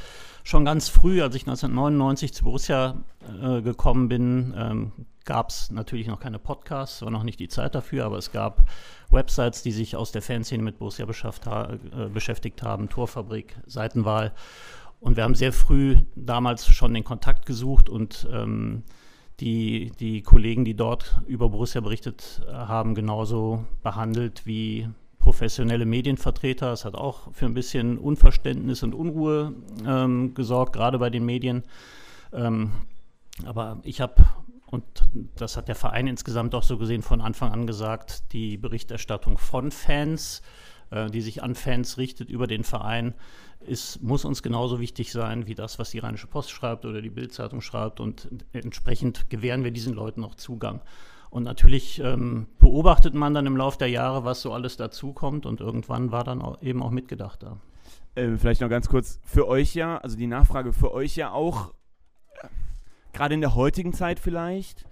Schon ganz früh, als ich 1999 zu Borussia äh, gekommen bin, ähm, gab es natürlich noch keine Podcasts, war noch nicht die Zeit dafür, aber es gab Websites, die sich aus der Fanszene mit Borussia ha äh, beschäftigt haben, Torfabrik, Seitenwahl. Und wir haben sehr früh damals schon den Kontakt gesucht und ähm, die, die Kollegen, die dort über Borussia berichtet äh, haben, genauso behandelt wie professionelle Medienvertreter. Es hat auch für ein bisschen Unverständnis und Unruhe ähm, gesorgt, gerade bei den Medien. Ähm, aber ich habe, und das hat der Verein insgesamt auch so gesehen, von Anfang an gesagt, die Berichterstattung von Fans, äh, die sich an Fans richtet über den Verein, ist, muss uns genauso wichtig sein wie das, was die Rheinische Post schreibt oder die Bildzeitung schreibt. Und entsprechend gewähren wir diesen Leuten auch Zugang. Und natürlich ähm, beobachtet man dann im Laufe der Jahre, was so alles dazukommt. Und irgendwann war dann auch, eben auch mitgedacht da. Äh, vielleicht noch ganz kurz für euch ja, also die Nachfrage für euch ja auch, äh, gerade in der heutigen Zeit vielleicht,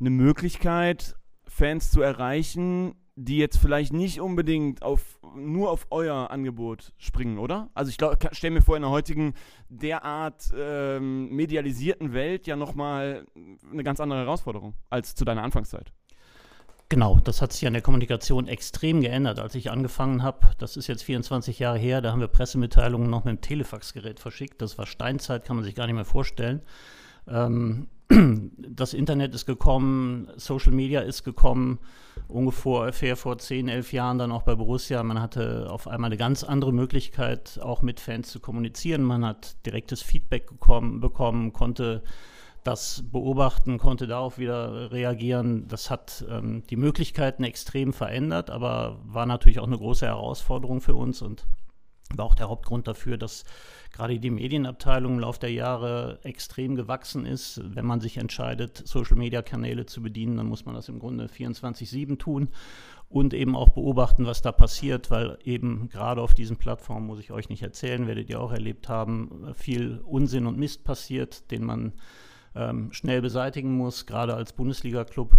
eine Möglichkeit, Fans zu erreichen, die jetzt vielleicht nicht unbedingt auf, nur auf euer Angebot springen, oder? Also ich glaube, stell mir vor, in der heutigen derart ähm, medialisierten Welt ja nochmal eine ganz andere Herausforderung als zu deiner Anfangszeit. Genau, das hat sich an der Kommunikation extrem geändert, als ich angefangen habe. Das ist jetzt 24 Jahre her, da haben wir Pressemitteilungen noch mit dem Telefaxgerät verschickt. Das war Steinzeit, kann man sich gar nicht mehr vorstellen. Ähm, das Internet ist gekommen, Social Media ist gekommen, ungefähr vor 10, 11 Jahren dann auch bei Borussia. Man hatte auf einmal eine ganz andere Möglichkeit, auch mit Fans zu kommunizieren. Man hat direktes Feedback bekommen, bekommen konnte das beobachten, konnte darauf wieder reagieren. Das hat ähm, die Möglichkeiten extrem verändert, aber war natürlich auch eine große Herausforderung für uns und war auch der Hauptgrund dafür, dass gerade die Medienabteilung im Laufe der Jahre extrem gewachsen ist. Wenn man sich entscheidet, Social-Media-Kanäle zu bedienen, dann muss man das im Grunde 24-7 tun und eben auch beobachten, was da passiert, weil eben gerade auf diesen Plattformen, muss ich euch nicht erzählen, werdet ihr auch erlebt haben, viel Unsinn und Mist passiert, den man ähm, schnell beseitigen muss, gerade als Bundesliga-Club.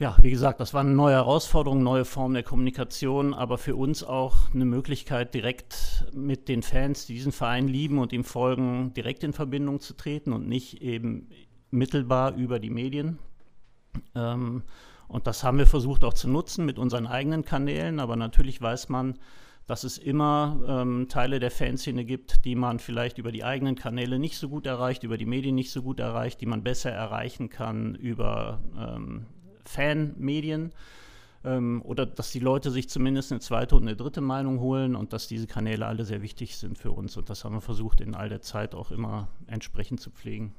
Ja, wie gesagt, das war eine neue Herausforderung, neue Form der Kommunikation, aber für uns auch eine Möglichkeit, direkt mit den Fans, die diesen Verein lieben und ihm folgen, direkt in Verbindung zu treten und nicht eben mittelbar über die Medien. Ähm, und das haben wir versucht auch zu nutzen mit unseren eigenen Kanälen, aber natürlich weiß man, dass es immer ähm, Teile der Fanszene gibt, die man vielleicht über die eigenen Kanäle nicht so gut erreicht, über die Medien nicht so gut erreicht, die man besser erreichen kann über ähm, Fanmedien ähm, oder dass die Leute sich zumindest eine zweite und eine dritte Meinung holen und dass diese Kanäle alle sehr wichtig sind für uns. Und das haben wir versucht in all der Zeit auch immer entsprechend zu pflegen.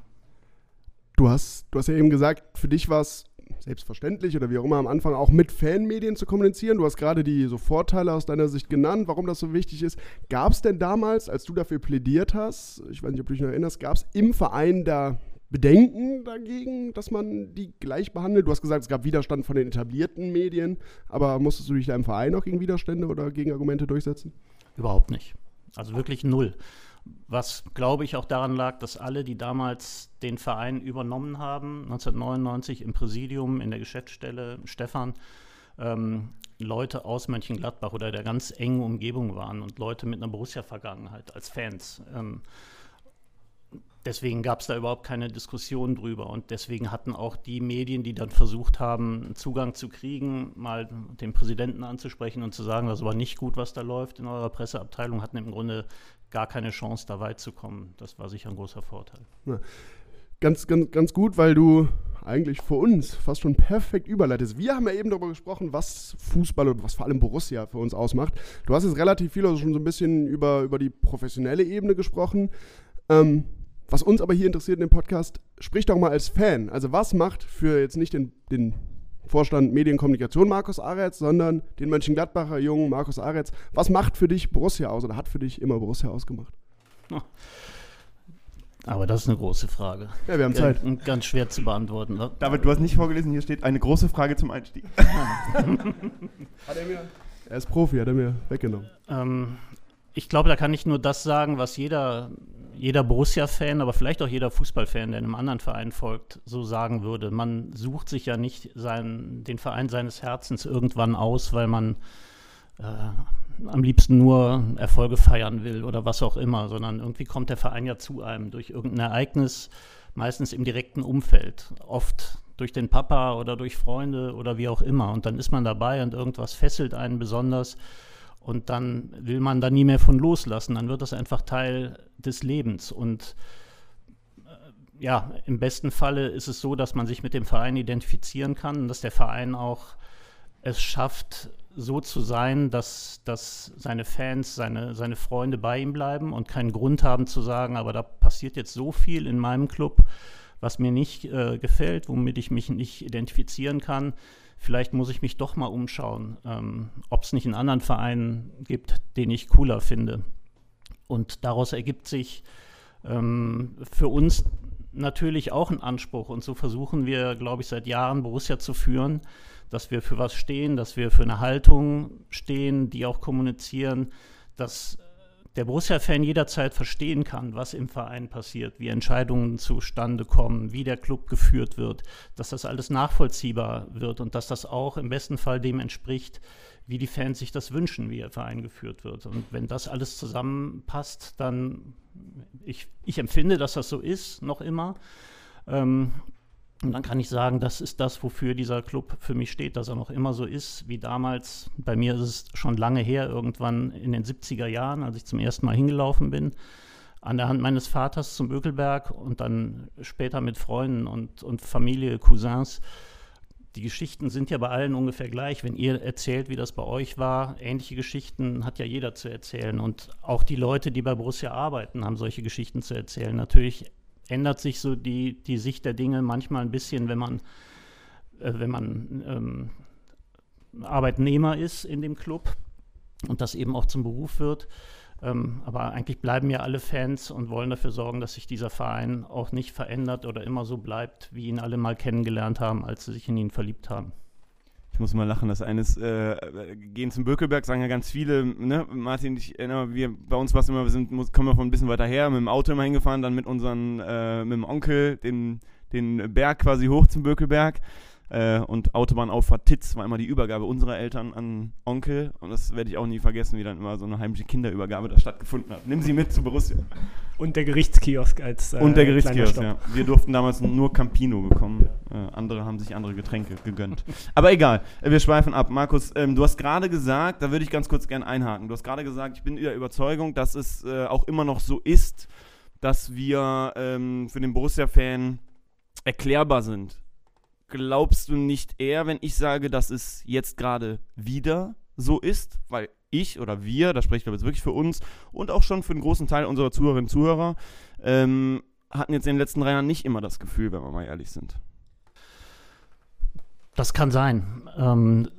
Du hast, du hast ja eben gesagt, für dich war es selbstverständlich oder wie auch immer am Anfang auch mit Fanmedien zu kommunizieren. Du hast gerade die so Vorteile aus deiner Sicht genannt, warum das so wichtig ist. Gab es denn damals, als du dafür plädiert hast, ich weiß nicht, ob du dich noch erinnerst, gab es im Verein da Bedenken dagegen, dass man die gleich behandelt? Du hast gesagt, es gab Widerstand von den etablierten Medien, aber musstest du dich da im Verein auch gegen Widerstände oder gegen Argumente durchsetzen? Überhaupt nicht. Also wirklich null. Was, glaube ich, auch daran lag, dass alle, die damals den Verein übernommen haben, 1999 im Präsidium, in der Geschäftsstelle, Stefan, ähm, Leute aus Mönchengladbach oder der ganz engen Umgebung waren und Leute mit einer Borussia-Vergangenheit als Fans. Ähm, deswegen gab es da überhaupt keine Diskussion drüber. Und deswegen hatten auch die Medien, die dann versucht haben, Zugang zu kriegen, mal den Präsidenten anzusprechen und zu sagen, das war nicht gut, was da läuft in eurer Presseabteilung, hatten im Grunde gar keine Chance, da weit zu kommen. Das war sicher ein großer Vorteil. Ja. Ganz, ganz, ganz gut, weil du eigentlich für uns fast schon perfekt überleitest. Wir haben ja eben darüber gesprochen, was Fußball und was vor allem Borussia für uns ausmacht. Du hast jetzt relativ viel, also schon so ein bisschen über, über die professionelle Ebene gesprochen. Ähm, was uns aber hier interessiert in dem Podcast, sprich doch mal als Fan. Also was macht für jetzt nicht den, den Vorstand Medienkommunikation Markus Aretz, sondern den Mönchengladbacher Jungen Markus Aretz. Was macht für dich Borussia aus oder hat für dich immer Borussia ausgemacht? Aber das ist eine große Frage. Ja, wir haben Zeit. Ganz, ganz schwer zu beantworten. Ne? David, du hast nicht vorgelesen, hier steht eine große Frage zum Einstieg. hat er mir? Er ist Profi, hat er mir weggenommen. Ähm, ich glaube, da kann ich nur das sagen, was jeder jeder Borussia-Fan, aber vielleicht auch jeder Fußballfan, der einem anderen Verein folgt, so sagen würde. Man sucht sich ja nicht sein, den Verein seines Herzens irgendwann aus, weil man äh, am liebsten nur Erfolge feiern will oder was auch immer, sondern irgendwie kommt der Verein ja zu einem durch irgendein Ereignis, meistens im direkten Umfeld, oft durch den Papa oder durch Freunde oder wie auch immer. Und dann ist man dabei und irgendwas fesselt einen besonders. Und dann will man da nie mehr von loslassen. Dann wird das einfach Teil des Lebens. Und äh, ja, im besten Falle ist es so, dass man sich mit dem Verein identifizieren kann und dass der Verein auch es schafft, so zu sein, dass, dass seine Fans, seine, seine Freunde bei ihm bleiben und keinen Grund haben zu sagen, aber da passiert jetzt so viel in meinem Club, was mir nicht äh, gefällt, womit ich mich nicht identifizieren kann vielleicht muss ich mich doch mal umschauen, ähm, ob es nicht einen anderen Verein gibt, den ich cooler finde. Und daraus ergibt sich ähm, für uns natürlich auch ein Anspruch. Und so versuchen wir, glaube ich, seit Jahren Borussia zu führen, dass wir für was stehen, dass wir für eine Haltung stehen, die auch kommunizieren, dass der Borussia-Fan jederzeit verstehen kann, was im Verein passiert, wie Entscheidungen zustande kommen, wie der Club geführt wird, dass das alles nachvollziehbar wird und dass das auch im besten Fall dem entspricht, wie die Fans sich das wünschen, wie der Verein geführt wird. Und wenn das alles zusammenpasst, dann, ich, ich empfinde, dass das so ist, noch immer. Ähm, und dann kann ich sagen, das ist das, wofür dieser Club für mich steht, dass er noch immer so ist wie damals. Bei mir ist es schon lange her, irgendwann in den 70er Jahren, als ich zum ersten Mal hingelaufen bin, an der Hand meines Vaters zum Bökelberg und dann später mit Freunden und, und Familie, Cousins. Die Geschichten sind ja bei allen ungefähr gleich. Wenn ihr erzählt, wie das bei euch war, ähnliche Geschichten hat ja jeder zu erzählen. Und auch die Leute, die bei Borussia arbeiten, haben solche Geschichten zu erzählen. Natürlich ändert sich so die, die Sicht der Dinge manchmal ein bisschen, wenn man, äh, wenn man ähm, Arbeitnehmer ist in dem Club und das eben auch zum Beruf wird. Ähm, aber eigentlich bleiben ja alle Fans und wollen dafür sorgen, dass sich dieser Verein auch nicht verändert oder immer so bleibt, wie ihn alle mal kennengelernt haben, als sie sich in ihn verliebt haben. Ich muss mal lachen, das eine ist, äh, gehen zum Bökelberg, sagen ja ganz viele, ne, Martin, ich erinnere, wir, bei uns war es immer, wir sind, muss, kommen wir von ein bisschen weiter her, mit dem Auto immer hingefahren, dann mit unseren, äh, mit dem Onkel den, den Berg quasi hoch zum Bökelberg. Äh, und Autobahnauffahrt Titz war immer die Übergabe unserer Eltern an Onkel. Und das werde ich auch nie vergessen, wie dann immer so eine heimliche Kinderübergabe da stattgefunden hat. Nimm sie mit zu Borussia. Und der Gerichtskiosk als. Äh, und der Gerichtskiosk, ja. Wir durften damals nur Campino bekommen. Äh, andere haben sich andere Getränke gegönnt. Aber egal, wir schweifen ab. Markus, ähm, du hast gerade gesagt, da würde ich ganz kurz gerne einhaken. Du hast gerade gesagt, ich bin der Überzeugung, dass es äh, auch immer noch so ist, dass wir ähm, für den Borussia-Fan erklärbar sind glaubst du nicht eher, wenn ich sage, dass es jetzt gerade wieder so ist? Weil ich oder wir, da spreche ich glaube jetzt wirklich für uns und auch schon für einen großen Teil unserer Zuhörerinnen und Zuhörer, ähm, hatten jetzt in den letzten drei Jahren nicht immer das Gefühl, wenn wir mal ehrlich sind. Das kann sein. Ähm,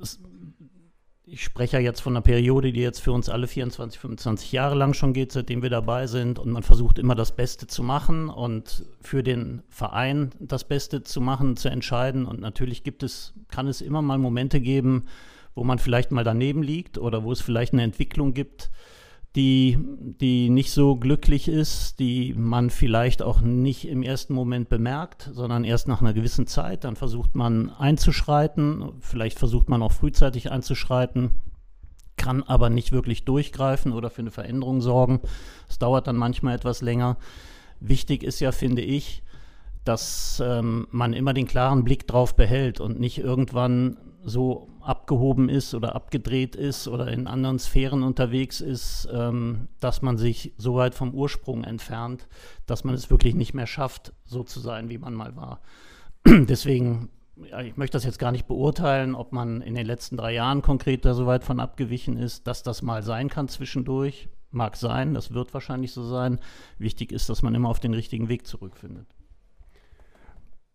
ich spreche ja jetzt von einer Periode, die jetzt für uns alle 24, 25 Jahre lang schon geht, seitdem wir dabei sind. Und man versucht immer das Beste zu machen und für den Verein das Beste zu machen, zu entscheiden. Und natürlich gibt es, kann es immer mal Momente geben, wo man vielleicht mal daneben liegt oder wo es vielleicht eine Entwicklung gibt, die, die nicht so glücklich ist, die man vielleicht auch nicht im ersten Moment bemerkt, sondern erst nach einer gewissen Zeit. Dann versucht man einzuschreiten, vielleicht versucht man auch frühzeitig einzuschreiten, kann aber nicht wirklich durchgreifen oder für eine Veränderung sorgen. Es dauert dann manchmal etwas länger. Wichtig ist ja, finde ich, dass ähm, man immer den klaren Blick drauf behält und nicht irgendwann so abgehoben ist oder abgedreht ist oder in anderen Sphären unterwegs ist, ähm, dass man sich so weit vom Ursprung entfernt, dass man es wirklich nicht mehr schafft, so zu sein, wie man mal war. Deswegen, ja, ich möchte das jetzt gar nicht beurteilen, ob man in den letzten drei Jahren konkret da so weit von abgewichen ist, dass das mal sein kann zwischendurch. Mag sein, das wird wahrscheinlich so sein. Wichtig ist, dass man immer auf den richtigen Weg zurückfindet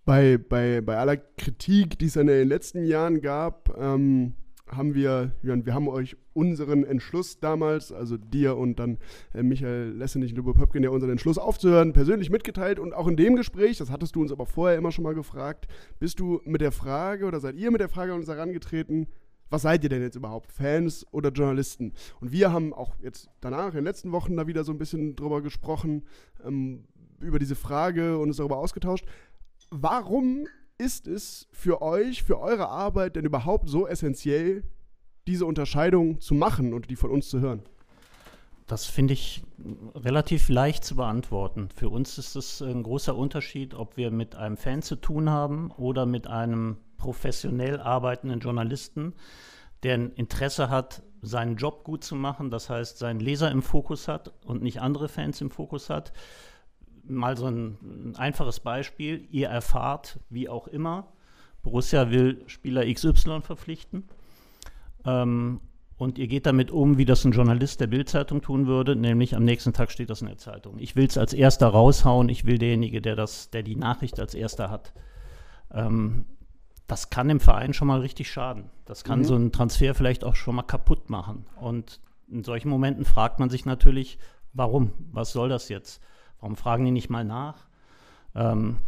bei, bei, bei aller Kritik, die es in den letzten Jahren gab, ähm, haben wir, wir haben euch unseren Entschluss damals, also dir und dann äh, Michael Lessenich und Lubo Pöpken, ja unseren Entschluss aufzuhören, persönlich mitgeteilt und auch in dem Gespräch, das hattest du uns aber vorher immer schon mal gefragt, bist du mit der Frage oder seid ihr mit der Frage an uns herangetreten, was seid ihr denn jetzt überhaupt, Fans oder Journalisten? Und wir haben auch jetzt danach, in den letzten Wochen, da wieder so ein bisschen drüber gesprochen, ähm, über diese Frage und uns darüber ausgetauscht warum ist es für euch, für eure Arbeit denn überhaupt so essentiell, diese Unterscheidung zu machen und die von uns zu hören? Das finde ich relativ leicht zu beantworten. Für uns ist es ein großer Unterschied, ob wir mit einem Fan zu tun haben oder mit einem professionell arbeitenden Journalisten, der ein Interesse hat, seinen Job gut zu machen, das heißt, seinen Leser im Fokus hat und nicht andere Fans im Fokus hat mal so ein, ein einfaches Beispiel. Ihr erfahrt, wie auch immer, Borussia will Spieler XY verpflichten. Ähm, und ihr geht damit um, wie das ein Journalist der Bildzeitung tun würde, nämlich am nächsten Tag steht das in der Zeitung. Ich will es als erster raushauen, ich will derjenige, der, das, der die Nachricht als erster hat. Ähm, das kann dem Verein schon mal richtig schaden. Das kann mhm. so einen Transfer vielleicht auch schon mal kaputt machen. Und in solchen Momenten fragt man sich natürlich, warum? Was soll das jetzt? Warum fragen die nicht mal nach? Ähm,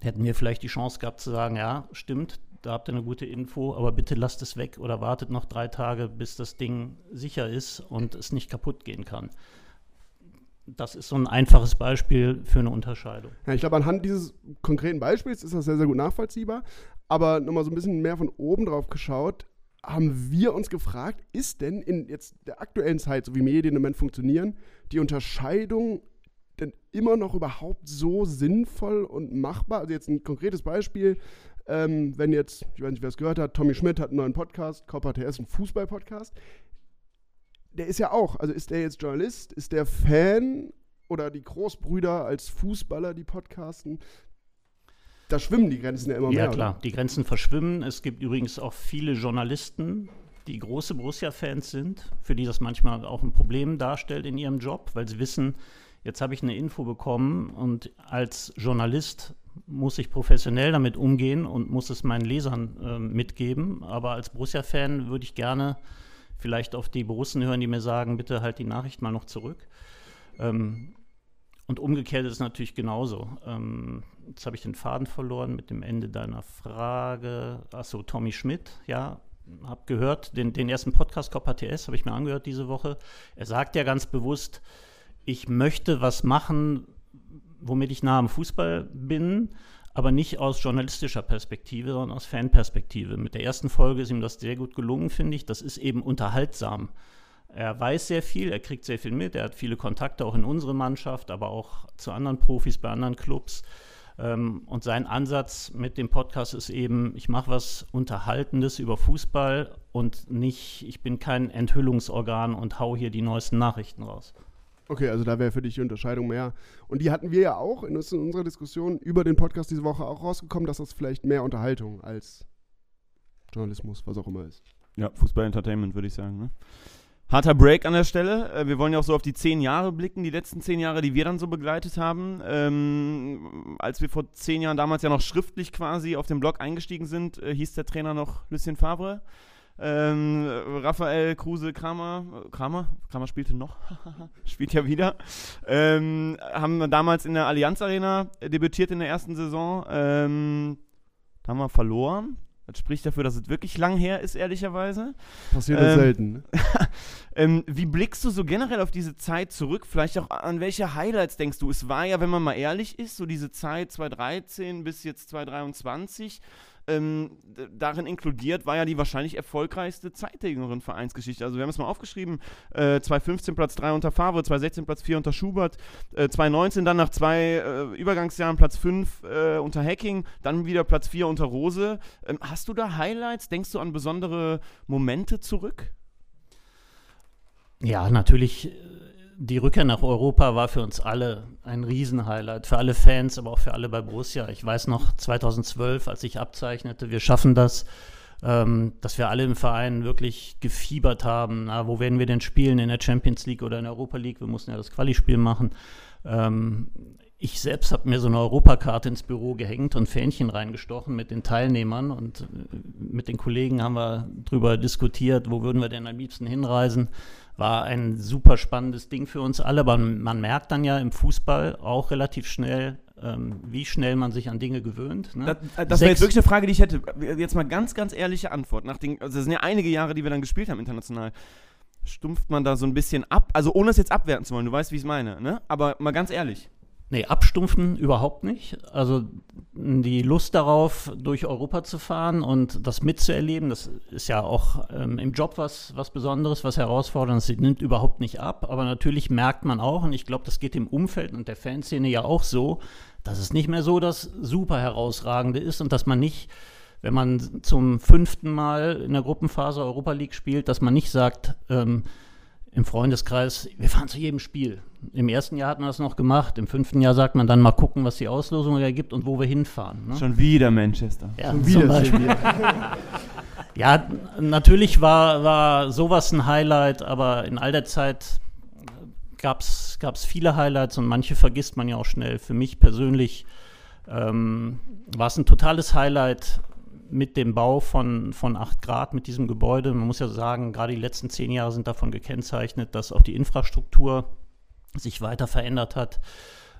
hätten wir vielleicht die Chance gehabt zu sagen, ja, stimmt, da habt ihr eine gute Info, aber bitte lasst es weg oder wartet noch drei Tage, bis das Ding sicher ist und es nicht kaputt gehen kann. Das ist so ein einfaches Beispiel für eine Unterscheidung. Ja, ich glaube, anhand dieses konkreten Beispiels ist das sehr, sehr gut nachvollziehbar. Aber nochmal so ein bisschen mehr von oben drauf geschaut, haben wir uns gefragt, ist denn in jetzt der aktuellen Zeit, so wie Medien im Moment funktionieren, die Unterscheidung denn immer noch überhaupt so sinnvoll und machbar? Also jetzt ein konkretes Beispiel, ähm, wenn jetzt, ich weiß nicht, wer es gehört hat, Tommy Schmidt hat einen neuen Podcast, Copper TS, ein Fußball-Podcast. Der ist ja auch, also ist der jetzt Journalist, ist der Fan oder die Großbrüder als Fußballer, die podcasten? Da schwimmen die Grenzen ja immer ja, mehr. Ja, klar, oder? die Grenzen verschwimmen. Es gibt übrigens auch viele Journalisten, die große Borussia-Fans sind, für die das manchmal auch ein Problem darstellt in ihrem Job, weil sie wissen, jetzt habe ich eine Info bekommen und als Journalist muss ich professionell damit umgehen und muss es meinen Lesern äh, mitgeben. Aber als Borussia-Fan würde ich gerne vielleicht auf die Borussen hören, die mir sagen, bitte halt die Nachricht mal noch zurück. Ähm, und umgekehrt ist es natürlich genauso. Ähm, jetzt habe ich den Faden verloren mit dem Ende deiner Frage. Achso, Tommy Schmidt, ja, habe gehört, den, den ersten Podcast Copper TS habe ich mir angehört diese Woche. Er sagt ja ganz bewusst, ich möchte was machen, womit ich nah am Fußball bin, aber nicht aus journalistischer Perspektive, sondern aus Fanperspektive. Mit der ersten Folge ist ihm das sehr gut gelungen, finde ich. Das ist eben unterhaltsam. Er weiß sehr viel, er kriegt sehr viel mit, er hat viele Kontakte auch in unsere Mannschaft, aber auch zu anderen Profis bei anderen Clubs. Ähm, und sein Ansatz mit dem Podcast ist eben, ich mache was Unterhaltendes über Fußball und nicht, ich bin kein Enthüllungsorgan und hau hier die neuesten Nachrichten raus. Okay, also da wäre für dich die Unterscheidung mehr. Und die hatten wir ja auch in, unserer Diskussion über den Podcast diese Woche auch rausgekommen, dass das vielleicht mehr Unterhaltung als Journalismus, was auch immer ist. Ja, Fußball-Entertainment würde ich sagen. Ne? Harter Break an der Stelle. Äh, wir wollen ja auch so auf die zehn Jahre blicken, die letzten zehn Jahre, die wir dann so begleitet haben. Ähm, als wir vor zehn Jahren damals ja noch schriftlich quasi auf den Blog eingestiegen sind, äh, hieß der Trainer noch Lucien Favre. Ähm, Raphael Kruse Kramer, Kramer, Kramer spielte noch, spielt ja wieder, ähm, haben damals in der Allianz Arena debütiert in der ersten Saison. Ähm, da haben wir verloren. Das spricht dafür, dass es wirklich lang her ist, ehrlicherweise. Passiert ähm, selten. Ne? ähm, wie blickst du so generell auf diese Zeit zurück? Vielleicht auch an welche Highlights denkst du? Es war ja, wenn man mal ehrlich ist, so diese Zeit 2013 bis jetzt 2023 Ähm, darin inkludiert war ja die wahrscheinlich erfolgreichste Zeit der jüngeren Vereinsgeschichte. Also wir haben es mal aufgeschrieben, äh, 2015 Platz 3 unter Favre, 2016 Platz 4 unter Schubert, äh, 2019 dann nach zwei äh, Übergangsjahren Platz 5 äh, unter Hacking, dann wieder Platz 4 unter Rose. Ähm, hast du da Highlights? Denkst du an besondere Momente zurück? Ja, natürlich. Die Rückkehr nach Europa war für uns alle ein Riesenhighlight, für alle Fans, aber auch für alle bei Borussia. Ich weiß noch 2012, als ich abzeichnete, wir schaffen das, ähm, dass wir alle im Verein wirklich gefiebert haben. Na, wo werden wir denn spielen? In der Champions League oder in der Europa League? Wir mussten ja das Quali-Spiel machen. Ähm, ich selbst habe mir so eine Europakarte ins Büro gehängt und Fähnchen reingestochen mit den Teilnehmern und äh, mit den Kollegen haben wir darüber diskutiert, wo würden wir denn am liebsten hinreisen. War ein super spannendes Ding für uns alle, aber man merkt dann ja im Fußball auch relativ schnell, ähm, wie schnell man sich an Dinge gewöhnt. Ne? Das, das wäre jetzt wirklich eine Frage, die ich hätte. Jetzt mal ganz, ganz ehrliche Antwort. Nach den, also das sind ja einige Jahre, die wir dann gespielt haben international. Stumpft man da so ein bisschen ab? Also ohne es jetzt abwerten zu wollen, du weißt, wie ich es meine, ne? Aber mal ganz ehrlich. Nee, abstumpfen überhaupt nicht. Also die Lust darauf, durch Europa zu fahren und das mitzuerleben, das ist ja auch ähm, im Job was, was Besonderes, was Herausforderndes, das nimmt überhaupt nicht ab. Aber natürlich merkt man auch, und ich glaube, das geht im Umfeld und der Fanszene ja auch so, dass es nicht mehr so das super herausragende ist und dass man nicht, wenn man zum fünften Mal in der Gruppenphase Europa League spielt, dass man nicht sagt, ähm, im Freundeskreis, wir fahren zu jedem Spiel. Im ersten Jahr hat man das noch gemacht, im fünften Jahr sagt man dann mal gucken, was die Auslosung ergibt und wo wir hinfahren. Ne? Schon wieder Manchester. Ja, Schon wieder Beispiel. ja, natürlich war, war sowas ein Highlight, aber in all der Zeit gab es viele Highlights und manche vergisst man ja auch schnell. Für mich persönlich ähm, war es ein totales Highlight, mit dem Bau von, von 8 Grad, mit diesem Gebäude, man muss ja sagen, gerade die letzten zehn Jahre sind davon gekennzeichnet, dass auch die Infrastruktur sich weiter verändert hat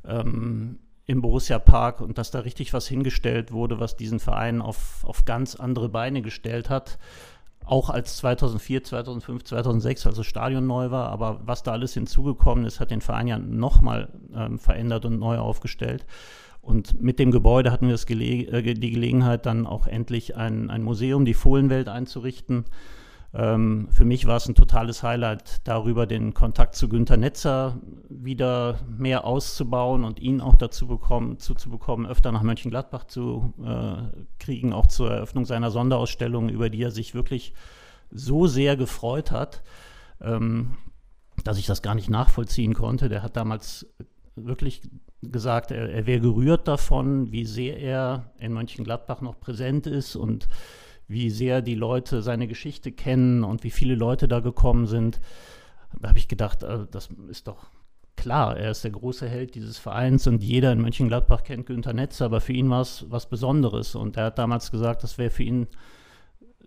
ähm, im Borussia Park und dass da richtig was hingestellt wurde, was diesen Verein auf, auf ganz andere Beine gestellt hat. Auch als 2004, 2005, 2006, also Stadion neu war, aber was da alles hinzugekommen ist, hat den Verein ja nochmal ähm, verändert und neu aufgestellt. Und mit dem Gebäude hatten wir Gele äh, die Gelegenheit, dann auch endlich ein, ein Museum, die Fohlenwelt, einzurichten. Ähm, für mich war es ein totales Highlight, darüber den Kontakt zu Günter Netzer wieder mehr auszubauen und ihn auch dazu bekommen, zuzubekommen, öfter nach Mönchengladbach zu äh, kriegen, auch zur Eröffnung seiner Sonderausstellung, über die er sich wirklich so sehr gefreut hat, ähm, dass ich das gar nicht nachvollziehen konnte. Der hat damals wirklich gesagt, er, er wäre gerührt davon, wie sehr er in Mönchengladbach noch präsent ist und wie sehr die Leute seine Geschichte kennen und wie viele Leute da gekommen sind. Da habe ich gedacht, äh, das ist doch klar, er ist der große Held dieses Vereins und jeder in Mönchengladbach kennt Günter Netzer, aber für ihn war es was Besonderes und er hat damals gesagt, das wäre für ihn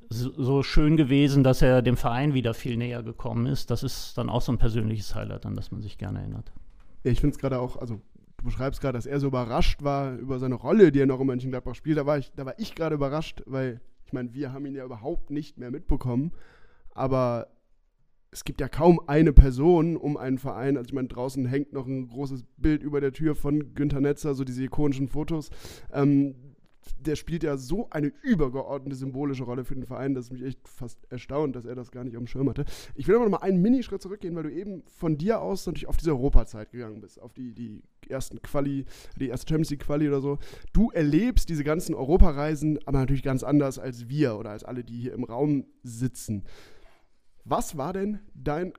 so, so schön gewesen, dass er dem Verein wieder viel näher gekommen ist. Das ist dann auch so ein persönliches Highlight, an das man sich gerne erinnert. Ja, ich finde es gerade auch, also du beschreibst gerade, dass er so überrascht war über seine Rolle, die er noch in Mönchengladbach spielt. Da war ich, ich gerade überrascht, weil ich meine, wir haben ihn ja überhaupt nicht mehr mitbekommen. Aber es gibt ja kaum eine Person um einen Verein. Also ich meine, draußen hängt noch ein großes Bild über der Tür von Günter Netzer, so diese ikonischen Fotos. Ähm, der spielt ja so eine übergeordnete symbolische Rolle für den Verein, dass mich echt fast erstaunt, dass er das gar nicht auf dem Schirm hatte. Ich will aber noch mal einen Minischritt zurückgehen, weil du eben von dir aus natürlich auf diese Europazeit gegangen bist, auf die, die ersten Quali, die erste Champions League Quali oder so. Du erlebst diese ganzen Europareisen aber natürlich ganz anders als wir oder als alle, die hier im Raum sitzen. Was war denn dein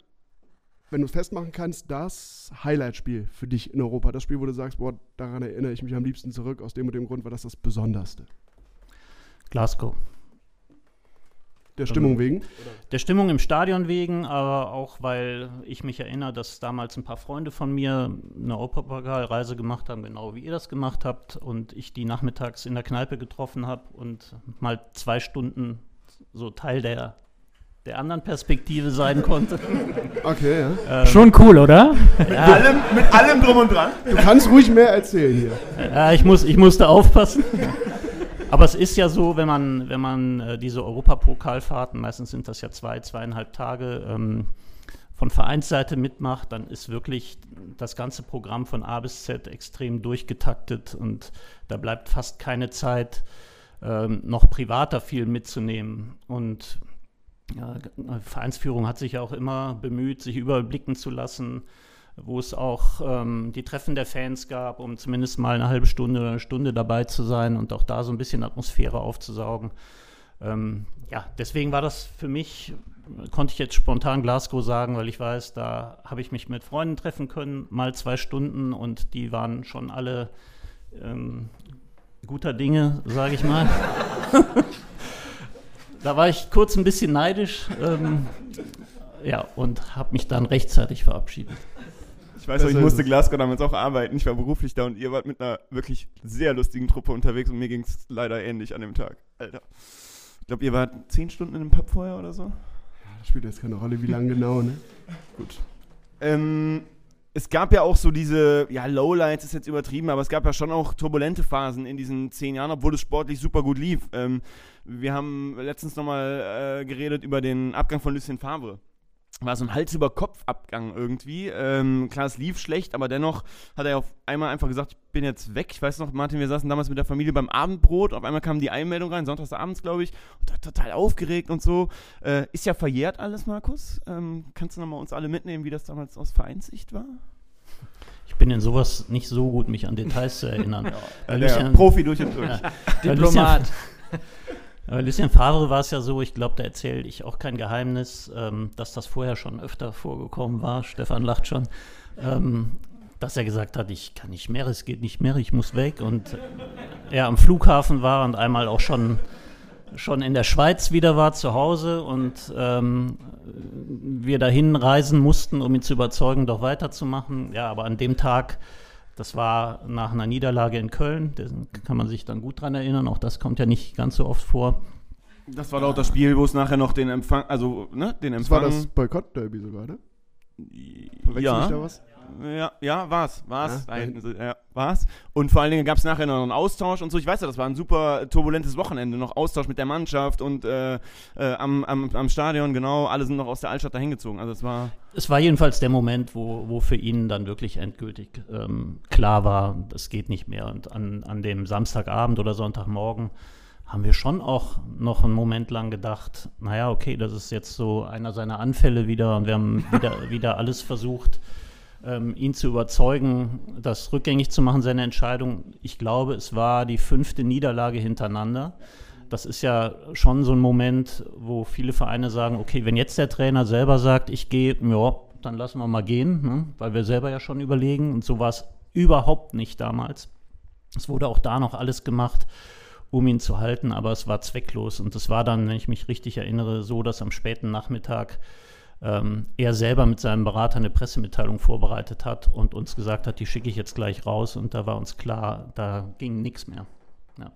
wenn du es festmachen kannst, das Highlight-Spiel für dich in Europa, das Spiel, wo du sagst, boah, daran erinnere ich mich am liebsten zurück, aus dem und dem Grund war das das Besonderste? Glasgow. Der Stimmung ähm, wegen? Der Stimmung im Stadion wegen, aber auch, weil ich mich erinnere, dass damals ein paar Freunde von mir eine Europapokalreise gemacht haben, genau wie ihr das gemacht habt, und ich die nachmittags in der Kneipe getroffen habe und mal zwei Stunden so Teil der der anderen Perspektive sein konnte. Okay, ja. Ähm, Schon cool, oder? Ja. Mit, allem, mit allem drum und dran. Du kannst ruhig mehr erzählen hier. Ja, ich, muss, ich musste aufpassen. Aber es ist ja so, wenn man, wenn man äh, diese Europapokalfahrten, meistens sind das ja zwei, zweieinhalb Tage, ähm, von Vereinsseite mitmacht, dann ist wirklich das ganze Programm von A bis Z extrem durchgetaktet und da bleibt fast keine Zeit, ähm, noch privater viel mitzunehmen. Und Vereinsführung hat sich ja auch immer bemüht, sich überblicken zu lassen, wo es auch ähm, die Treffen der Fans gab, um zumindest mal eine halbe Stunde oder eine Stunde dabei zu sein und auch da so ein bisschen Atmosphäre aufzusaugen. Ähm, ja, deswegen war das für mich, konnte ich jetzt spontan Glasgow sagen, weil ich weiß, da habe ich mich mit Freunden treffen können, mal zwei Stunden und die waren schon alle ähm, guter Dinge, sage ich mal. da war ich kurz ein bisschen neidisch. Ähm, ja, und habe mich dann rechtzeitig verabschiedet. Ich weiß noch, ich musste Glasgow damals auch arbeiten. Ich war beruflich da und ihr wart mit einer wirklich sehr lustigen Truppe unterwegs und mir ging es leider ähnlich an dem Tag. Alter. Ich glaube, ihr wart zehn Stunden in einem Pub vorher oder so? Ja, das spielt jetzt keine Rolle, wie lange genau, ne? Gut. Ähm, es gab ja auch so diese, ja, Lowlights ist jetzt übertrieben, aber es gab ja schon auch turbulente Phasen in diesen zehn Jahren, obwohl es sportlich super gut lief. Ähm, wir haben letztens nochmal äh, geredet über den Abgang von Lucien Favre war so ein Hals-über-Kopf-Abgang irgendwie. Ähm, klar, es lief schlecht, aber dennoch hat er auf einmal einfach gesagt, ich bin jetzt weg. Ich weiß noch, Martin, wir saßen damals mit der Familie beim Abendbrot. Auf einmal kam die Einmeldung rein, sonntagsabends, glaube ich. Und total aufgeregt und so. Äh, ist ja verjährt alles, Markus. Ähm, kannst du nochmal uns alle mitnehmen, wie das damals aus Vereinssicht war? Ich bin in sowas nicht so gut, mich an Details zu erinnern. ja, der Profi durch und durch. Ja. Diplomat. Bei Lucien Favre war es ja so, ich glaube, da erzähle ich auch kein Geheimnis, ähm, dass das vorher schon öfter vorgekommen war. Stefan lacht schon. Ähm, dass er gesagt hat, ich kann nicht mehr, es geht nicht mehr, ich muss weg. Und er am Flughafen war und einmal auch schon, schon in der Schweiz wieder war, zu Hause. Und ähm, wir dahin reisen mussten, um ihn zu überzeugen, doch weiterzumachen. Ja, aber an dem Tag das war nach einer Niederlage in Köln, da kann man sich dann gut dran erinnern, auch das kommt ja nicht ganz so oft vor. Das war doch das Spiel, wo es nachher noch den Empfang, also ne, den Empfang. Das war das Boykott-Derby sogar, ne? Ja. Ich da was? Ja, ja, war's, war's. Ja, da ja, war's. Und vor allen Dingen gab es nachher noch einen Austausch und so. Ich weiß ja, das war ein super turbulentes Wochenende. Noch Austausch mit der Mannschaft und äh, äh, am, am, am Stadion, genau. Alle sind noch aus der Altstadt dahin gezogen. Also es war. Es war jedenfalls der Moment, wo, wo für ihn dann wirklich endgültig ähm, klar war, es geht nicht mehr. Und an, an dem Samstagabend oder Sonntagmorgen haben wir schon auch noch einen Moment lang gedacht, naja, okay, das ist jetzt so einer seiner Anfälle wieder und wir haben wieder, wieder alles versucht, ähm, ihn zu überzeugen, das rückgängig zu machen, seine Entscheidung. Ich glaube, es war die fünfte Niederlage hintereinander. Das ist ja schon so ein Moment, wo viele Vereine sagen, okay, wenn jetzt der Trainer selber sagt, ich gehe, ja, dann lassen wir mal gehen, ne? weil wir selber ja schon überlegen. Und so war es überhaupt nicht damals. Es wurde auch da noch alles gemacht, um ihn zu halten, aber es war zwecklos. Und es war dann, wenn ich mich richtig erinnere, so, dass am späten Nachmittag ähm, er selber mit seinem Berater eine Pressemitteilung vorbereitet hat und uns gesagt hat, die schicke ich jetzt gleich raus. Und da war uns klar, da ging nichts mehr. Ja.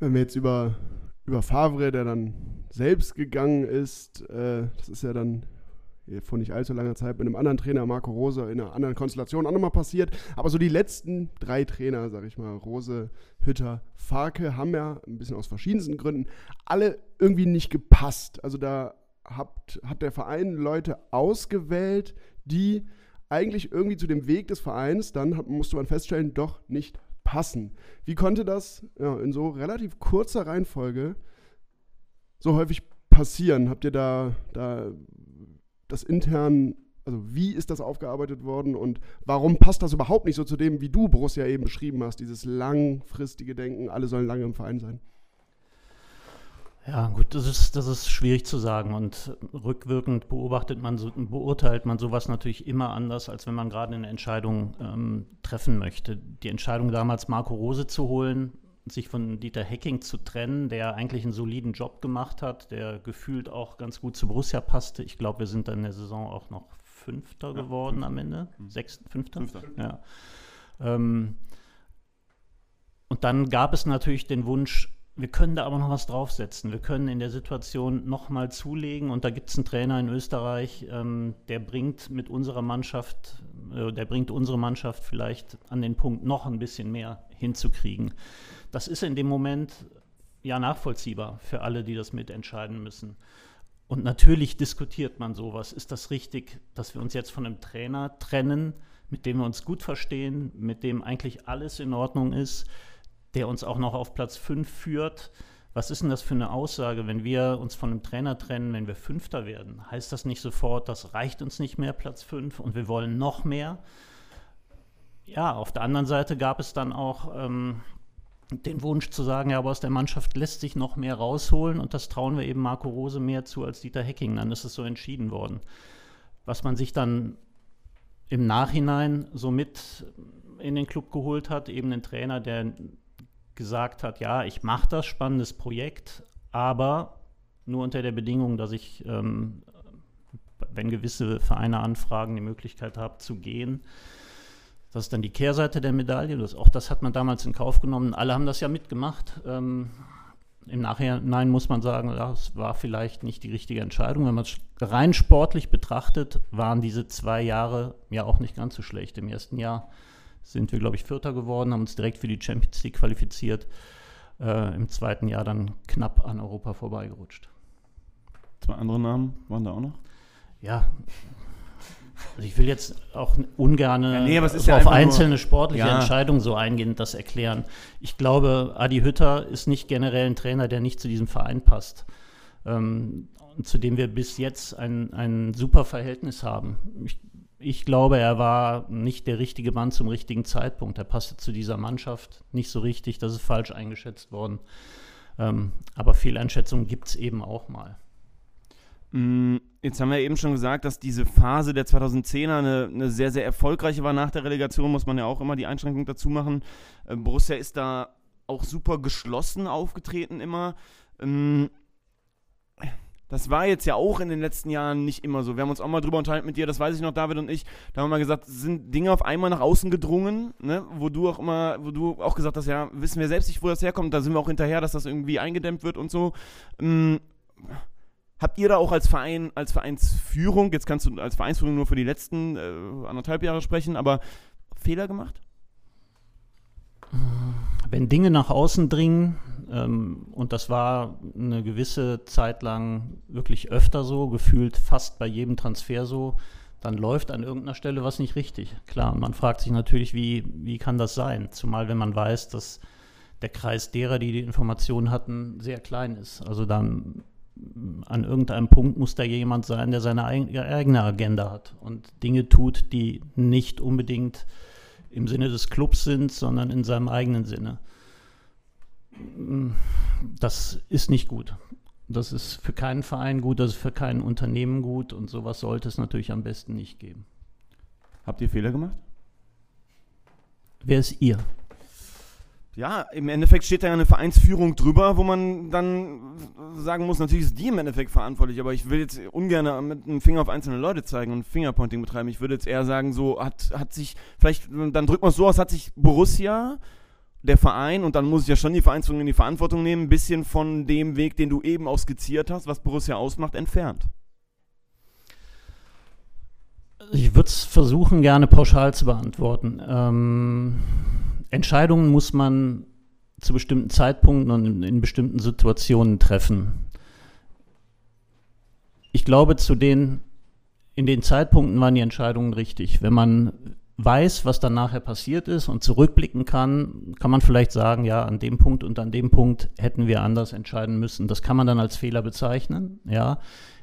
Wenn wir jetzt über, über Favre, der dann selbst gegangen ist, äh, das ist ja dann vor nicht allzu langer Zeit mit einem anderen Trainer, Marco Rose, in einer anderen Konstellation auch nochmal passiert. Aber so die letzten drei Trainer, sag ich mal, Rose, Hütter, Farke, haben ja ein bisschen aus verschiedensten Gründen alle irgendwie nicht gepasst. Also da habt, hat der Verein Leute ausgewählt, die eigentlich irgendwie zu dem Weg des Vereins, dann hat, musste man feststellen, doch nicht passen. Wie konnte das ja, in so relativ kurzer Reihenfolge so häufig passieren? Habt ihr da, da das intern, also wie ist das aufgearbeitet worden und warum passt das überhaupt nicht so zu dem, wie du Borussia eben beschrieben hast, dieses langfristige Denken, alle sollen lange im Verein sein? Ja, gut, das ist, das ist schwierig zu sagen und rückwirkend beobachtet man, so, beurteilt man sowas natürlich immer anders, als wenn man gerade eine Entscheidung ähm, treffen möchte. Die Entscheidung damals, Marco Rose zu holen, sich von Dieter Hecking zu trennen, der eigentlich einen soliden Job gemacht hat, der gefühlt auch ganz gut zu Borussia passte. Ich glaube, wir sind dann in der Saison auch noch Fünfter ja, geworden fünfter. am Ende. Mhm. Sechster, Fünfter? Fünfter. Ja. Ähm, und dann gab es natürlich den Wunsch, wir können da aber noch was draufsetzen. Wir können in der Situation nochmal zulegen und da gibt es einen Trainer in Österreich, ähm, der bringt mit unserer Mannschaft, äh, der bringt unsere Mannschaft vielleicht an den Punkt, noch ein bisschen mehr hinzukriegen. Das ist in dem Moment ja nachvollziehbar für alle, die das mitentscheiden müssen. Und natürlich diskutiert man sowas. Ist das richtig, dass wir uns jetzt von einem Trainer trennen, mit dem wir uns gut verstehen, mit dem eigentlich alles in Ordnung ist? Der uns auch noch auf Platz 5 führt. Was ist denn das für eine Aussage, wenn wir uns von einem Trainer trennen, wenn wir Fünfter werden? Heißt das nicht sofort, das reicht uns nicht mehr, Platz 5, und wir wollen noch mehr? Ja, auf der anderen Seite gab es dann auch ähm, den Wunsch zu sagen, ja, aber aus der Mannschaft lässt sich noch mehr rausholen und das trauen wir eben Marco Rose mehr zu als Dieter Hecking. Dann ist es so entschieden worden. Was man sich dann im Nachhinein so mit in den Club geholt hat, eben einen Trainer, der gesagt hat, ja, ich mache das, spannendes Projekt, aber nur unter der Bedingung, dass ich, ähm, wenn gewisse Vereine anfragen, die Möglichkeit habe zu gehen. Das ist dann die Kehrseite der Medaille. Das, auch das hat man damals in Kauf genommen. Alle haben das ja mitgemacht. Ähm, Im Nachhinein muss man sagen, das war vielleicht nicht die richtige Entscheidung. Wenn man es rein sportlich betrachtet, waren diese zwei Jahre ja auch nicht ganz so schlecht. Im ersten Jahr sind wir, glaube ich, Vierter geworden, haben uns direkt für die Champions League qualifiziert. Äh, Im zweiten Jahr dann knapp an Europa vorbeigerutscht. Zwei andere Namen waren da auch noch? Ja, also ich will jetzt auch ungern ja, nee, ja auf einzelne sportliche ja. Entscheidungen so eingehend das erklären. Ich glaube, Adi Hütter ist nicht generell ein Trainer, der nicht zu diesem Verein passt. Ähm, zu dem wir bis jetzt ein, ein super Verhältnis haben. Ich, ich glaube, er war nicht der richtige Mann zum richtigen Zeitpunkt. Er passte zu dieser Mannschaft nicht so richtig, das ist falsch eingeschätzt worden. Ähm, aber Fehleinschätzungen gibt es eben auch mal. Mm, jetzt haben wir eben schon gesagt, dass diese Phase der 2010er eine, eine, sehr, sehr erfolgreiche war. Nach der Relegation muss man ja auch immer die Einschränkung dazu machen. Äh, Borussia ist da auch super geschlossen aufgetreten immer. Ähm, das war jetzt ja auch in den letzten Jahren nicht immer so. Wir haben uns auch mal drüber unterhalten mit dir, das weiß ich noch, David und ich. Da haben wir mal gesagt, sind Dinge auf einmal nach außen gedrungen, ne? wo du auch immer, wo du auch gesagt hast, ja, wissen wir selbst nicht, wo das herkommt. Da sind wir auch hinterher, dass das irgendwie eingedämmt wird und so. Ähm, Habt ihr da auch als Verein, als Vereinsführung, jetzt kannst du als Vereinsführung nur für die letzten äh, anderthalb Jahre sprechen, aber Fehler gemacht? Wenn Dinge nach außen dringen, ähm, und das war eine gewisse Zeit lang wirklich öfter so, gefühlt fast bei jedem Transfer so, dann läuft an irgendeiner Stelle was nicht richtig. Klar, man fragt sich natürlich, wie, wie kann das sein? Zumal wenn man weiß, dass der Kreis derer, die die Informationen hatten, sehr klein ist. Also dann an irgendeinem Punkt muss da jemand sein, der seine eigene Agenda hat und Dinge tut, die nicht unbedingt im Sinne des Clubs sind, sondern in seinem eigenen Sinne. Das ist nicht gut. Das ist für keinen Verein gut, das ist für kein Unternehmen gut und sowas sollte es natürlich am besten nicht geben. Habt ihr Fehler gemacht? Wer ist ihr? ja, im Endeffekt steht da ja eine Vereinsführung drüber, wo man dann sagen muss, natürlich ist die im Endeffekt verantwortlich, aber ich will jetzt ungern mit einem Finger auf einzelne Leute zeigen und Fingerpointing betreiben. Ich würde jetzt eher sagen, so hat, hat sich, vielleicht, dann drückt man es so aus, hat sich Borussia, der Verein, und dann muss ich ja schon die Vereinsführung in die Verantwortung nehmen, ein bisschen von dem Weg, den du eben auch skizziert hast, was Borussia ausmacht, entfernt. Ich würde es versuchen, gerne pauschal zu beantworten. Ähm Entscheidungen muss man zu bestimmten Zeitpunkten und in, in, bestimmten Situationen treffen. Ich glaube, zu den, in den Zeitpunkten waren die Entscheidungen richtig. Wenn man weiß, was dann nachher passiert ist und zurückblicken kann, kann man vielleicht sagen, ja, an dem Punkt und an dem Punkt hätten wir anders entscheiden müssen. Das kann man dann als Fehler bezeichnen, ja.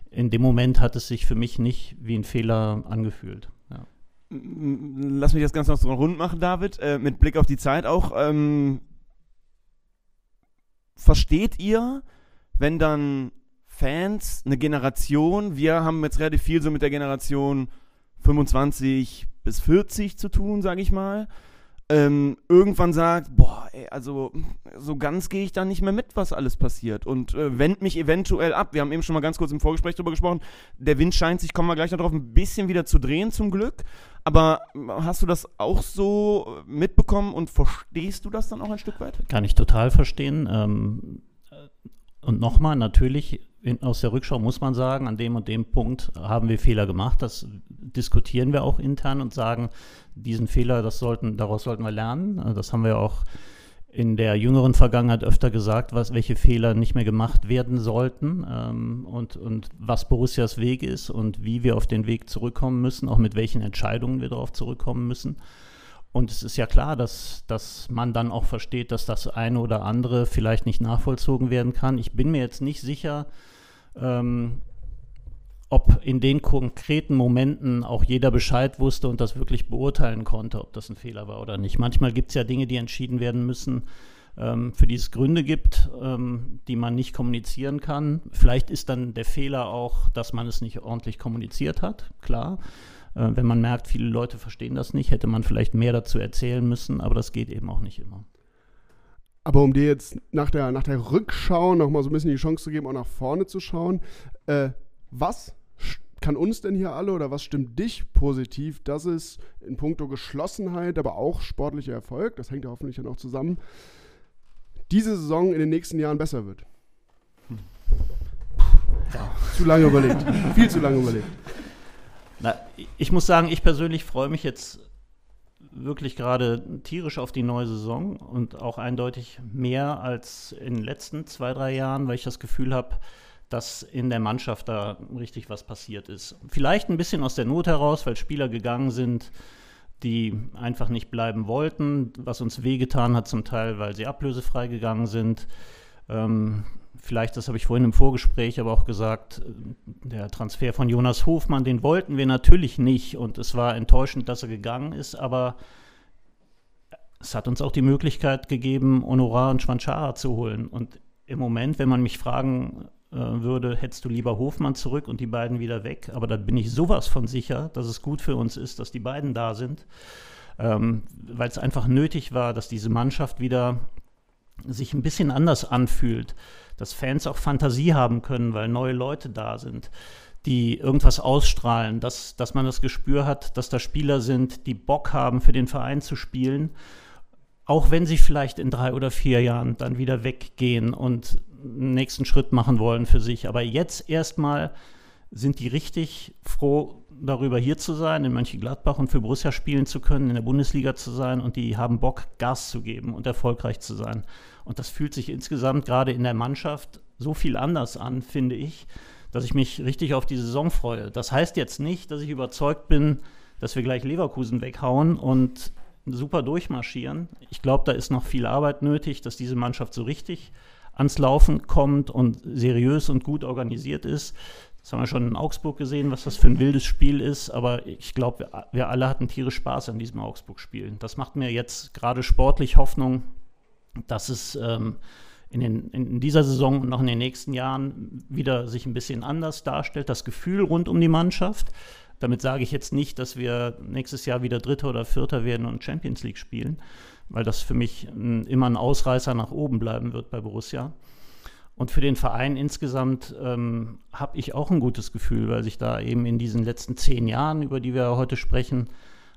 In dem Moment hat es sich für mich nicht wie ein Fehler angefühlt. Lass mich das Ganze noch so rund machen, David, äh, mit Blick auf die Zeit auch. Ähm, versteht ihr, wenn dann Fans, eine Generation, wir haben jetzt relativ viel so mit der Generation 25 bis 40 zu tun, sage ich mal, ähm, irgendwann sagt, boah, ey, also so ganz gehe ich da nicht mehr mit, was alles passiert und äh, wendet mich eventuell ab. Wir haben eben schon mal ganz kurz im Vorgespräch darüber gesprochen. Der Wind scheint sich, kommen wir gleich darauf, ein bisschen wieder zu drehen zum Glück. Aber hast du das auch so mitbekommen und verstehst du das dann auch ein Stück weit? Kann ich total verstehen. Ähm, und nochmal, natürlich in, aus der Rückschau muss man sagen, an dem und dem Punkt haben wir Fehler gemacht. Das diskutieren wir auch intern und sagen, diesen Fehler, das sollten, daraus sollten wir lernen. Das haben wir auch in der jüngeren Vergangenheit öfter gesagt, was, welche Fehler nicht mehr gemacht werden sollten ähm, und, und was Borussias Weg ist und wie wir auf den Weg zurückkommen müssen, auch mit welchen Entscheidungen wir darauf zurückkommen müssen. Und es ist ja klar, dass, dass man dann auch versteht, dass das eine oder andere vielleicht nicht nachvollzogen werden kann. Ich bin mir jetzt nicht sicher, ähm, ob in den konkreten Momenten auch jeder Bescheid wusste und das wirklich beurteilen konnte, ob das ein Fehler war oder nicht. Manchmal gibt es ja Dinge, die entschieden werden müssen, ähm, für die es Gründe gibt, ähm, die man nicht kommunizieren kann. Vielleicht ist dann der Fehler auch, dass man es nicht ordentlich kommuniziert hat, klar. Äh, wenn man merkt, viele Leute verstehen das nicht, hätte man vielleicht mehr dazu erzählen müssen, aber das geht eben auch nicht immer. Aber um dir jetzt nach der, nach der Rückschau nochmal so ein bisschen die Chance zu geben, auch nach vorne zu schauen, äh, was kann uns denn hier alle oder was stimmt dich positiv, dass es in puncto Geschlossenheit, aber auch sportlicher Erfolg, das hängt ja hoffentlich dann auch zusammen, diese Saison in den nächsten Jahren besser wird? Ja. Zu lange überlegt. Viel zu lange überlegt. Na, ich muss sagen, ich persönlich freue mich jetzt wirklich gerade tierisch auf die neue Saison und auch eindeutig mehr als in den letzten zwei, drei Jahren, weil ich das Gefühl habe, dass in der Mannschaft da richtig was passiert ist. Vielleicht ein bisschen aus der Not heraus, weil Spieler gegangen sind, die einfach nicht bleiben wollten, was uns wehgetan hat zum Teil, weil sie ablösefrei gegangen sind. Ähm, vielleicht, das habe ich vorhin im Vorgespräch aber auch gesagt, der Transfer von Jonas Hofmann, den wollten wir natürlich nicht und es war enttäuschend, dass er gegangen ist, aber es hat uns auch die Möglichkeit gegeben, Honorar und Schwanchara zu holen. Und im Moment, wenn man mich fragen äh, würde, hättest du lieber Hofmann zurück und die beiden wieder weg, aber da bin ich sowas von sicher, dass es gut für uns ist, dass die beiden da sind, ähm, weil es einfach nötig war, dass diese Mannschaft wieder sich ein bisschen anders anfühlt dass Fans auch Fantasie haben können, weil neue Leute da sind, die irgendwas ausstrahlen, dass, dass man das Gespür hat, dass da Spieler sind, die Bock haben, für den Verein zu spielen, auch wenn sie vielleicht in drei oder vier Jahren dann wieder weggehen und einen nächsten Schritt machen wollen für sich. Aber jetzt erstmal sind die richtig froh darüber, hier zu sein, in Mönchengladbach und für Borussia spielen zu können, in der Bundesliga zu sein und die haben Bock, Gas zu geben und erfolgreich zu sein. Und das fühlt sich insgesamt gerade in der Mannschaft so viel anders an, finde ich, dass ich mich richtig auf die Saison freue. Das heißt jetzt nicht, dass ich überzeugt bin, dass wir gleich Leverkusen weghauen und super durchmarschieren. Ich glaube, da ist noch viel Arbeit nötig, dass diese Mannschaft so richtig ans Laufen kommt und seriös und gut organisiert ist. Das haben wir schon in Augsburg gesehen, was das für ein wildes Spiel ist. Aber ich glaube, wir, wir, alle hatten tierisch Spaß an diesem Augsburg-Spiel. Das macht mir jetzt gerade sportlich Hoffnung, dass es ähm, in, den, in, dieser Saison und noch in den nächsten Jahren wieder sich ein bisschen anders darstellt. Das Gefühl rund um die Mannschaft. Damit sage ich jetzt nicht, dass wir nächstes Jahr wieder Dritter oder Vierter werden und Champions League spielen, weil das für mich ein, immer ein Ausreißer nach oben bleiben wird bei Borussia. Und für den Verein insgesamt ähm, habe ich auch ein gutes Gefühl, weil sich da eben in diesen letzten zehn Jahren, über die wir heute sprechen,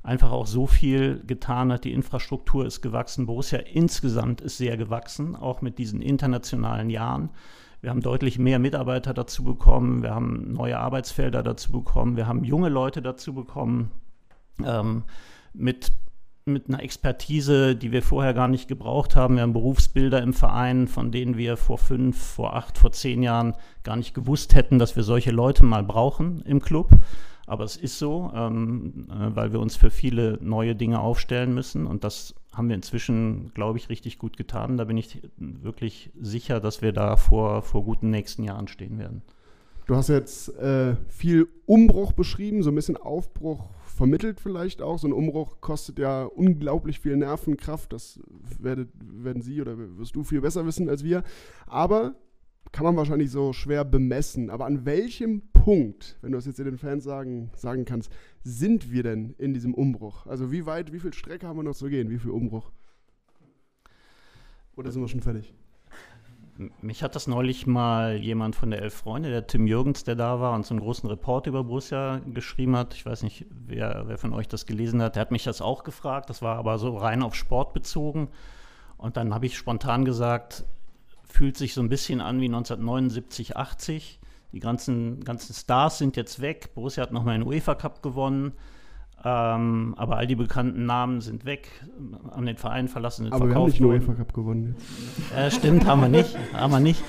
einfach auch so viel getan hat. Die Infrastruktur ist gewachsen. Borussia insgesamt ist sehr gewachsen, auch mit diesen internationalen Jahren. Wir haben deutlich mehr Mitarbeiter dazu bekommen. Wir haben neue Arbeitsfelder dazu bekommen. Wir haben junge Leute dazu bekommen. Ähm, mit mit einer Expertise, die wir vorher gar nicht gebraucht haben. Wir haben Berufsbilder im Verein, von denen wir vor fünf, vor acht, vor zehn Jahren gar nicht gewusst hätten, dass wir solche Leute mal brauchen im Club. Aber es ist so, ähm, äh, weil wir uns für viele neue Dinge aufstellen müssen. Und das haben wir inzwischen, glaube ich, richtig gut getan. Da bin ich wirklich sicher, dass wir da vor, vor guten nächsten Jahren stehen werden. Du hast jetzt äh, viel Umbruch beschrieben, so ein bisschen Aufbruch vermittelt vielleicht auch. So ein Umbruch kostet ja unglaublich viel Nervenkraft. Das werdet, werden Sie oder wirst du viel besser wissen als wir. Aber kann man wahrscheinlich so schwer bemessen. Aber an welchem Punkt, wenn du es jetzt den Fans sagen, sagen kannst, sind wir denn in diesem Umbruch? Also wie weit, wie viel Strecke haben wir noch zu gehen? Wie viel Umbruch? Oder sind wir schon fertig? Mich hat das neulich mal jemand von der Elf Freunde, der Tim Jürgens, der da war und so einen großen Report über Borussia geschrieben hat. Ich weiß nicht, wer, wer von euch das gelesen hat. Der hat mich das auch gefragt. Das war aber so rein auf Sport bezogen. Und dann habe ich spontan gesagt, fühlt sich so ein bisschen an wie 1979, 80. Die ganzen, ganzen Stars sind jetzt weg. Borussia hat nochmal einen UEFA Cup gewonnen. Ähm, aber all die bekannten Namen sind weg, haben den Verein verlassen, sind aber verkauft wir haben nicht UEFA Cup gewonnen. Äh, stimmt, haben wir nicht, haben wir nicht.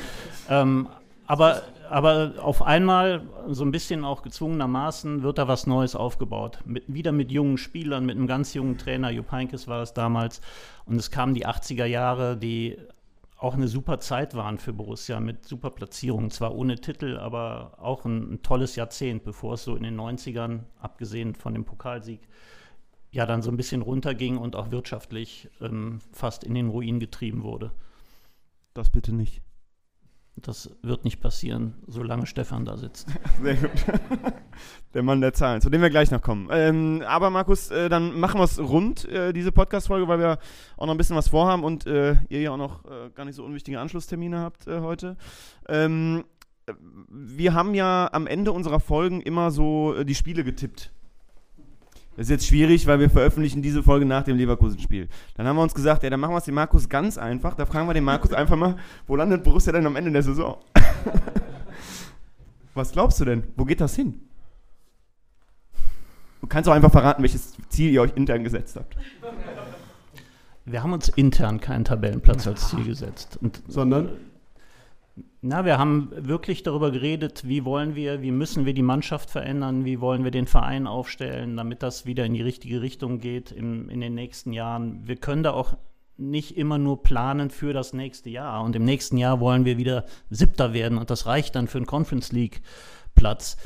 Ähm, aber aber auf einmal, so ein bisschen auch gezwungenermaßen, wird da was Neues aufgebaut. Mit, wieder mit jungen Spielern, mit einem ganz jungen Trainer, Jupp Heynckes war es damals. Und es kamen die 80er Jahre, die auch eine super Zeit waren für Borussia mit super Platzierungen. Zwar ohne Titel, aber auch ein, ein, tolles Jahrzehnt, bevor es so in den 90ern, abgesehen von dem Pokalsieg, ja dann so ein bisschen runterging und auch wirtschaftlich ähm, fast in den Ruin getrieben wurde. Das bitte nicht. Das wird nicht passieren, solange Stefan da sitzt. Sehr gut. Der Mann der Zahlen, zu dem wir gleich noch kommen. Ähm, aber Markus, äh, dann machen wir es rund, äh, diese Podcast-Folge, weil wir auch noch ein bisschen was vorhaben und äh, ihr ja auch noch äh, gar nicht so unwichtige Anschlusstermine habt äh, heute. Ähm, wir haben ja am Ende unserer Folgen immer so äh, die Spiele getippt. Das ist jetzt schwierig, weil wir veröffentlichen diese Folge nach dem Leverkusen-Spiel. Dann haben wir uns gesagt, ja, dann machen wir es dem Markus ganz einfach. Da fragen wir den Markus einfach mal, wo landet Borussia denn am Ende der Saison? Was glaubst du denn? Wo geht das hin? Du kannst auch einfach verraten, welches Ziel ihr euch intern gesetzt habt. Wir haben uns intern keinen Tabellenplatz als Ziel gesetzt. Und Sondern? Na, wir haben wirklich darüber geredet, wie wollen wir, wie müssen wir die Mannschaft verändern, wie wollen wir den Verein aufstellen, damit das wieder in die richtige Richtung geht im, in den nächsten Jahren. Wir können da auch nicht immer nur planen für das nächste Jahr. Und im nächsten Jahr wollen wir wieder Siebter werden und das reicht dann für einen Conference League Platz.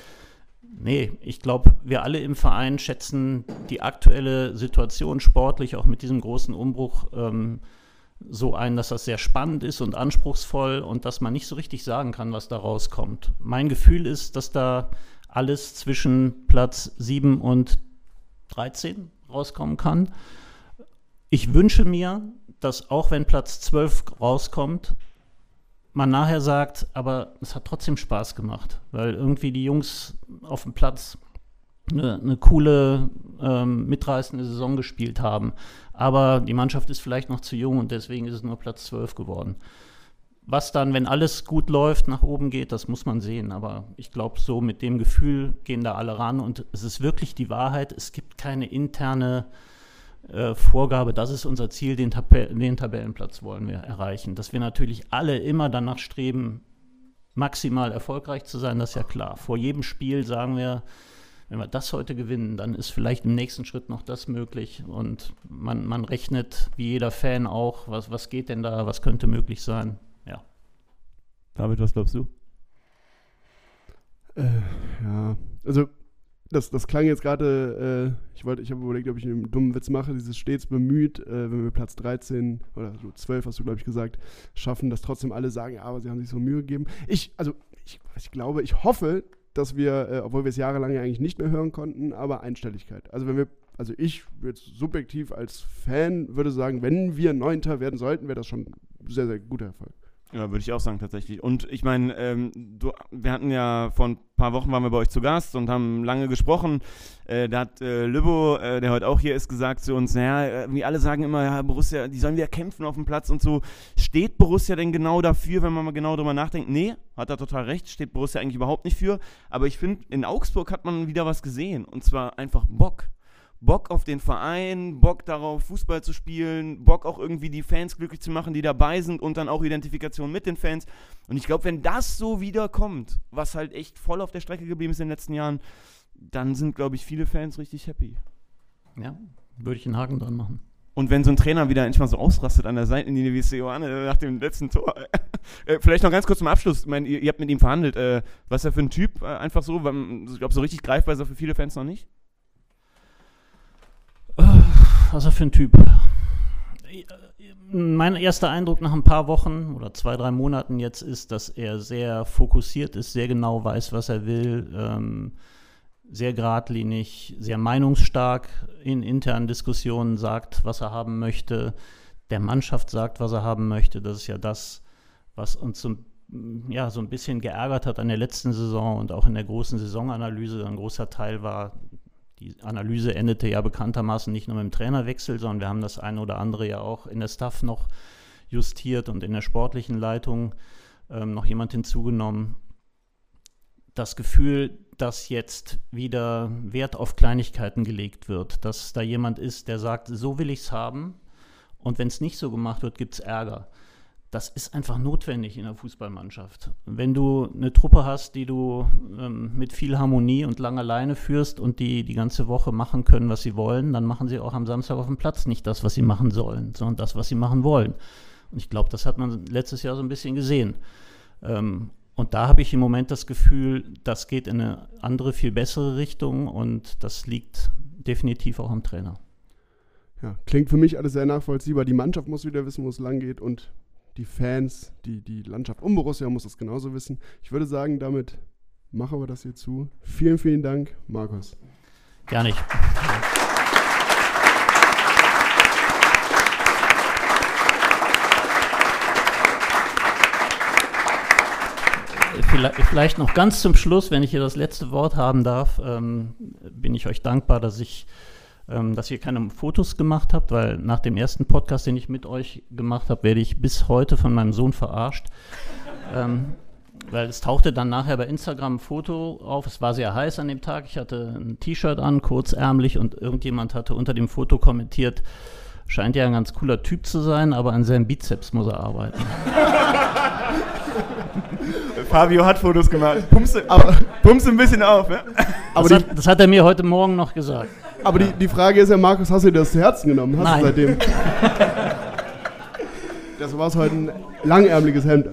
Nee, ich glaube, wir alle im Verein schätzen die aktuelle Situation sportlich, auch mit diesem großen Umbruch. Ähm, so ein, dass das sehr spannend ist und anspruchsvoll und dass man nicht so richtig sagen kann, was da rauskommt. Mein Gefühl ist, dass da alles zwischen Platz 7 und 13 rauskommen kann. Ich wünsche mir, dass auch wenn Platz 12 rauskommt, man nachher sagt, aber es hat trotzdem Spaß gemacht, weil irgendwie die Jungs auf dem Platz eine, eine coole, ähm, mitreißende Saison gespielt haben. Aber die Mannschaft ist vielleicht noch zu jung und deswegen ist es nur Platz 12 geworden. Was dann, wenn alles gut läuft, nach oben geht, das muss man sehen. Aber ich glaube, so mit dem Gefühl gehen da alle ran. Und es ist wirklich die Wahrheit, es gibt keine interne äh, Vorgabe, das ist unser Ziel, den, Tab den Tabellenplatz wollen wir erreichen. Dass wir natürlich alle immer danach streben, maximal erfolgreich zu sein, das ist ja klar. Vor jedem Spiel sagen wir, wenn wir das heute gewinnen, dann ist vielleicht im nächsten Schritt noch das möglich. Und man, man rechnet, wie jeder Fan auch, was, was geht denn da, was könnte möglich sein. Ja. David, was glaubst du? Äh, ja, also das, das klang jetzt gerade, äh, ich wollte, ich habe überlegt, ob ich einen dummen Witz mache, dieses stets bemüht, äh, wenn wir Platz 13 oder so 12 hast du, glaube ich, gesagt, schaffen, dass trotzdem alle sagen, ja, aber sie haben sich so Mühe gegeben. Ich, also ich, ich glaube, ich hoffe, dass wir, äh, obwohl wir es jahrelang ja eigentlich nicht mehr hören konnten, aber Einstelligkeit. Also wenn wir, also ich jetzt subjektiv als Fan würde sagen, wenn wir Neunter werden sollten, wäre das schon ein sehr, sehr guter Erfolg. Ja, würde ich auch sagen, tatsächlich. Und ich meine, ähm, wir hatten ja vor ein paar Wochen waren wir bei euch zu Gast und haben lange gesprochen. Äh, da hat äh, Lübbo, äh, der heute auch hier ist, gesagt zu uns, naja, wie alle sagen immer, ja, Borussia, die sollen wieder kämpfen auf dem Platz und so. Steht Borussia denn genau dafür, wenn man mal genau drüber nachdenkt? Nee, hat er total recht, steht Borussia eigentlich überhaupt nicht für. Aber ich finde, in Augsburg hat man wieder was gesehen. Und zwar einfach Bock. Bock auf den Verein, Bock darauf, Fußball zu spielen, Bock auch irgendwie die Fans glücklich zu machen, die dabei sind und dann auch Identifikation mit den Fans. Und ich glaube, wenn das so wiederkommt, was halt echt voll auf der Strecke geblieben ist in den letzten Jahren, dann sind, glaube ich, viele Fans richtig happy. Ja, würde ich einen Haken dran machen. Und wenn so ein Trainer wieder manchmal so ausrastet an der Seitenlinie wie Seoane nach dem letzten Tor. äh, vielleicht noch ganz kurz zum Abschluss. Ich meine, ihr, ihr, habt mit ihm verhandelt. Äh, was ist er für ein Typ? Äh, einfach so, ich glaube, so richtig greifbar ist er für viele Fans noch nicht. Was er für ein Typ? Mein erster Eindruck nach ein paar Wochen oder zwei, drei Monaten jetzt ist, dass er sehr fokussiert ist, sehr genau weiß, was er will, ähm, sehr geradlinig, sehr meinungsstark in internen Diskussionen sagt, was er haben möchte, der Mannschaft sagt, was er haben möchte. Das ist ja das, was uns so, ja, so ein bisschen geärgert hat an der letzten Saison und auch in der großen Saisonanalyse. Ein großer Teil war die Analyse endete ja bekanntermaßen nicht nur mit dem Trainerwechsel, sondern wir haben das eine oder andere ja auch in der Staff noch justiert und in der sportlichen Leitung ähm, noch jemand hinzugenommen. Das Gefühl, dass jetzt wieder Wert auf Kleinigkeiten gelegt wird, dass da jemand ist, der sagt, so will ich es haben und wenn es nicht so gemacht wird, gibt es Ärger. Das ist einfach notwendig in der Fußballmannschaft. Wenn du eine Truppe hast, die du ähm, mit viel Harmonie und langer Leine führst und die die ganze Woche machen können, was sie wollen, dann machen sie auch am Samstag auf dem Platz nicht das, was sie machen sollen, sondern das, was sie machen wollen. Und ich glaube, das hat man letztes Jahr so ein bisschen gesehen. Ähm, und da habe ich im Moment das Gefühl, das geht in eine andere, viel bessere Richtung und das liegt definitiv auch am Trainer. Ja, klingt für mich alles sehr nachvollziehbar. Die Mannschaft muss wieder wissen, wo es lang geht und die Fans, die, die Landschaft um Borussia muss das genauso wissen. Ich würde sagen, damit machen wir das hier zu. Vielen, vielen Dank, Markus. Gar nicht. Vielleicht noch ganz zum Schluss, wenn ich hier das letzte Wort haben darf, ähm, bin ich euch dankbar, dass ich ähm, dass ihr keine Fotos gemacht habt, weil nach dem ersten Podcast, den ich mit euch gemacht habe, werde ich bis heute von meinem Sohn verarscht. ähm, weil es tauchte dann nachher bei Instagram ein Foto auf. Es war sehr heiß an dem Tag. Ich hatte ein T-Shirt an, kurzärmlich, und irgendjemand hatte unter dem Foto kommentiert, scheint ja ein ganz cooler Typ zu sein, aber an seinem Bizeps muss er arbeiten. Fabio hat Fotos gemacht. Pumpst, aber, ein bisschen auf, ja? Das, hat, das hat er mir heute Morgen noch gesagt. Aber die, die Frage ist ja, Markus, hast du dir das zu Herzen genommen? Hast Nein. du seitdem? das war heute ein langärmliches Hemd.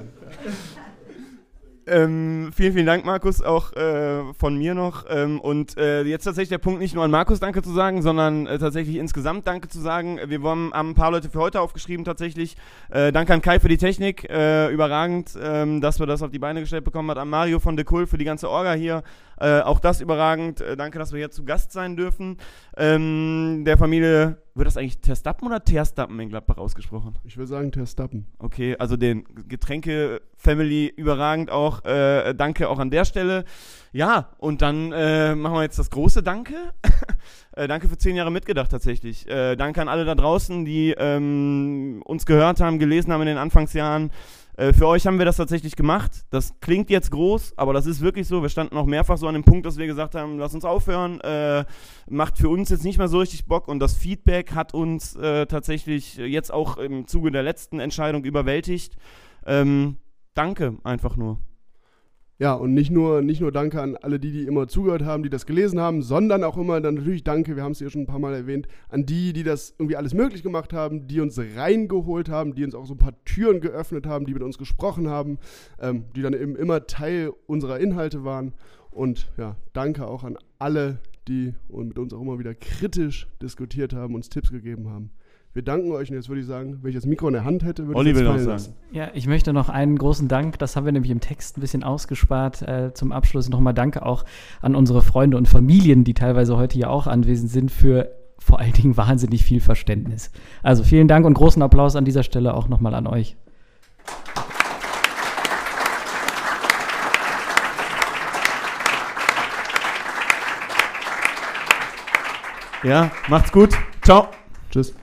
Ähm, vielen, vielen Dank, Markus, auch äh, von mir noch. Ähm, und äh, jetzt tatsächlich der Punkt, nicht nur an Markus Danke zu sagen, sondern äh, tatsächlich insgesamt Danke zu sagen. Wir haben, ein paar Leute für heute aufgeschrieben, tatsächlich. Äh, danke an Kai für die Technik, äh, überragend, ähm, dass wir das auf die Beine gestellt bekommen hat. An Mario von De Kull für die ganze Orga hier, äh, auch das überragend. danke, dass wir hier zu Gast sein dürfen. Ähm, der Familie wird das eigentlich Terstappen oder Terstappen in Gladbach ausgesprochen? Ich würde sagen Terstappen. Okay, also den Getränke-Family überragend auch. Äh, danke auch an der Stelle. Ja, und dann äh, machen wir jetzt das große Danke. äh, danke für zehn Jahre mitgedacht tatsächlich. Äh, danke an alle da draußen, die ähm, uns gehört haben, gelesen haben in den Anfangsjahren. Äh, für euch haben wir das tatsächlich gemacht. Das klingt jetzt groß, aber das ist wirklich so. Wir standen auch mehrfach so an dem Punkt, dass wir gesagt haben, lass uns aufhören. Äh, macht für uns jetzt nicht mehr so richtig Bock und das Feedback hat uns äh, tatsächlich jetzt auch im Zuge der letzten Entscheidung überwältigt. Ähm, danke einfach nur. Ja, und nicht nur, nicht nur Danke an alle die, die immer zugehört haben, die das gelesen haben, sondern auch immer dann natürlich Danke, wir haben es ja schon ein paar Mal erwähnt, an die, die das irgendwie alles möglich gemacht haben, die uns reingeholt haben, die uns auch so ein paar Türen geöffnet haben, die mit uns gesprochen haben, ähm, die dann eben immer Teil unserer Inhalte waren. Und ja, danke auch an alle, die mit uns auch immer wieder kritisch diskutiert haben, uns Tipps gegeben haben. Wir danken euch und jetzt würde ich sagen, wenn ich das Mikro in der Hand hätte, würde Olli ich es will noch fallen sagen. lassen. Ja, ich möchte noch einen großen Dank, das haben wir nämlich im Text ein bisschen ausgespart. Äh, zum Abschluss nochmal Danke auch an unsere Freunde und Familien, die teilweise heute hier auch anwesend sind, für vor allen Dingen wahnsinnig viel Verständnis. Also vielen Dank und großen Applaus an dieser Stelle auch nochmal an euch. Ja, macht's gut. Ciao. Tschüss.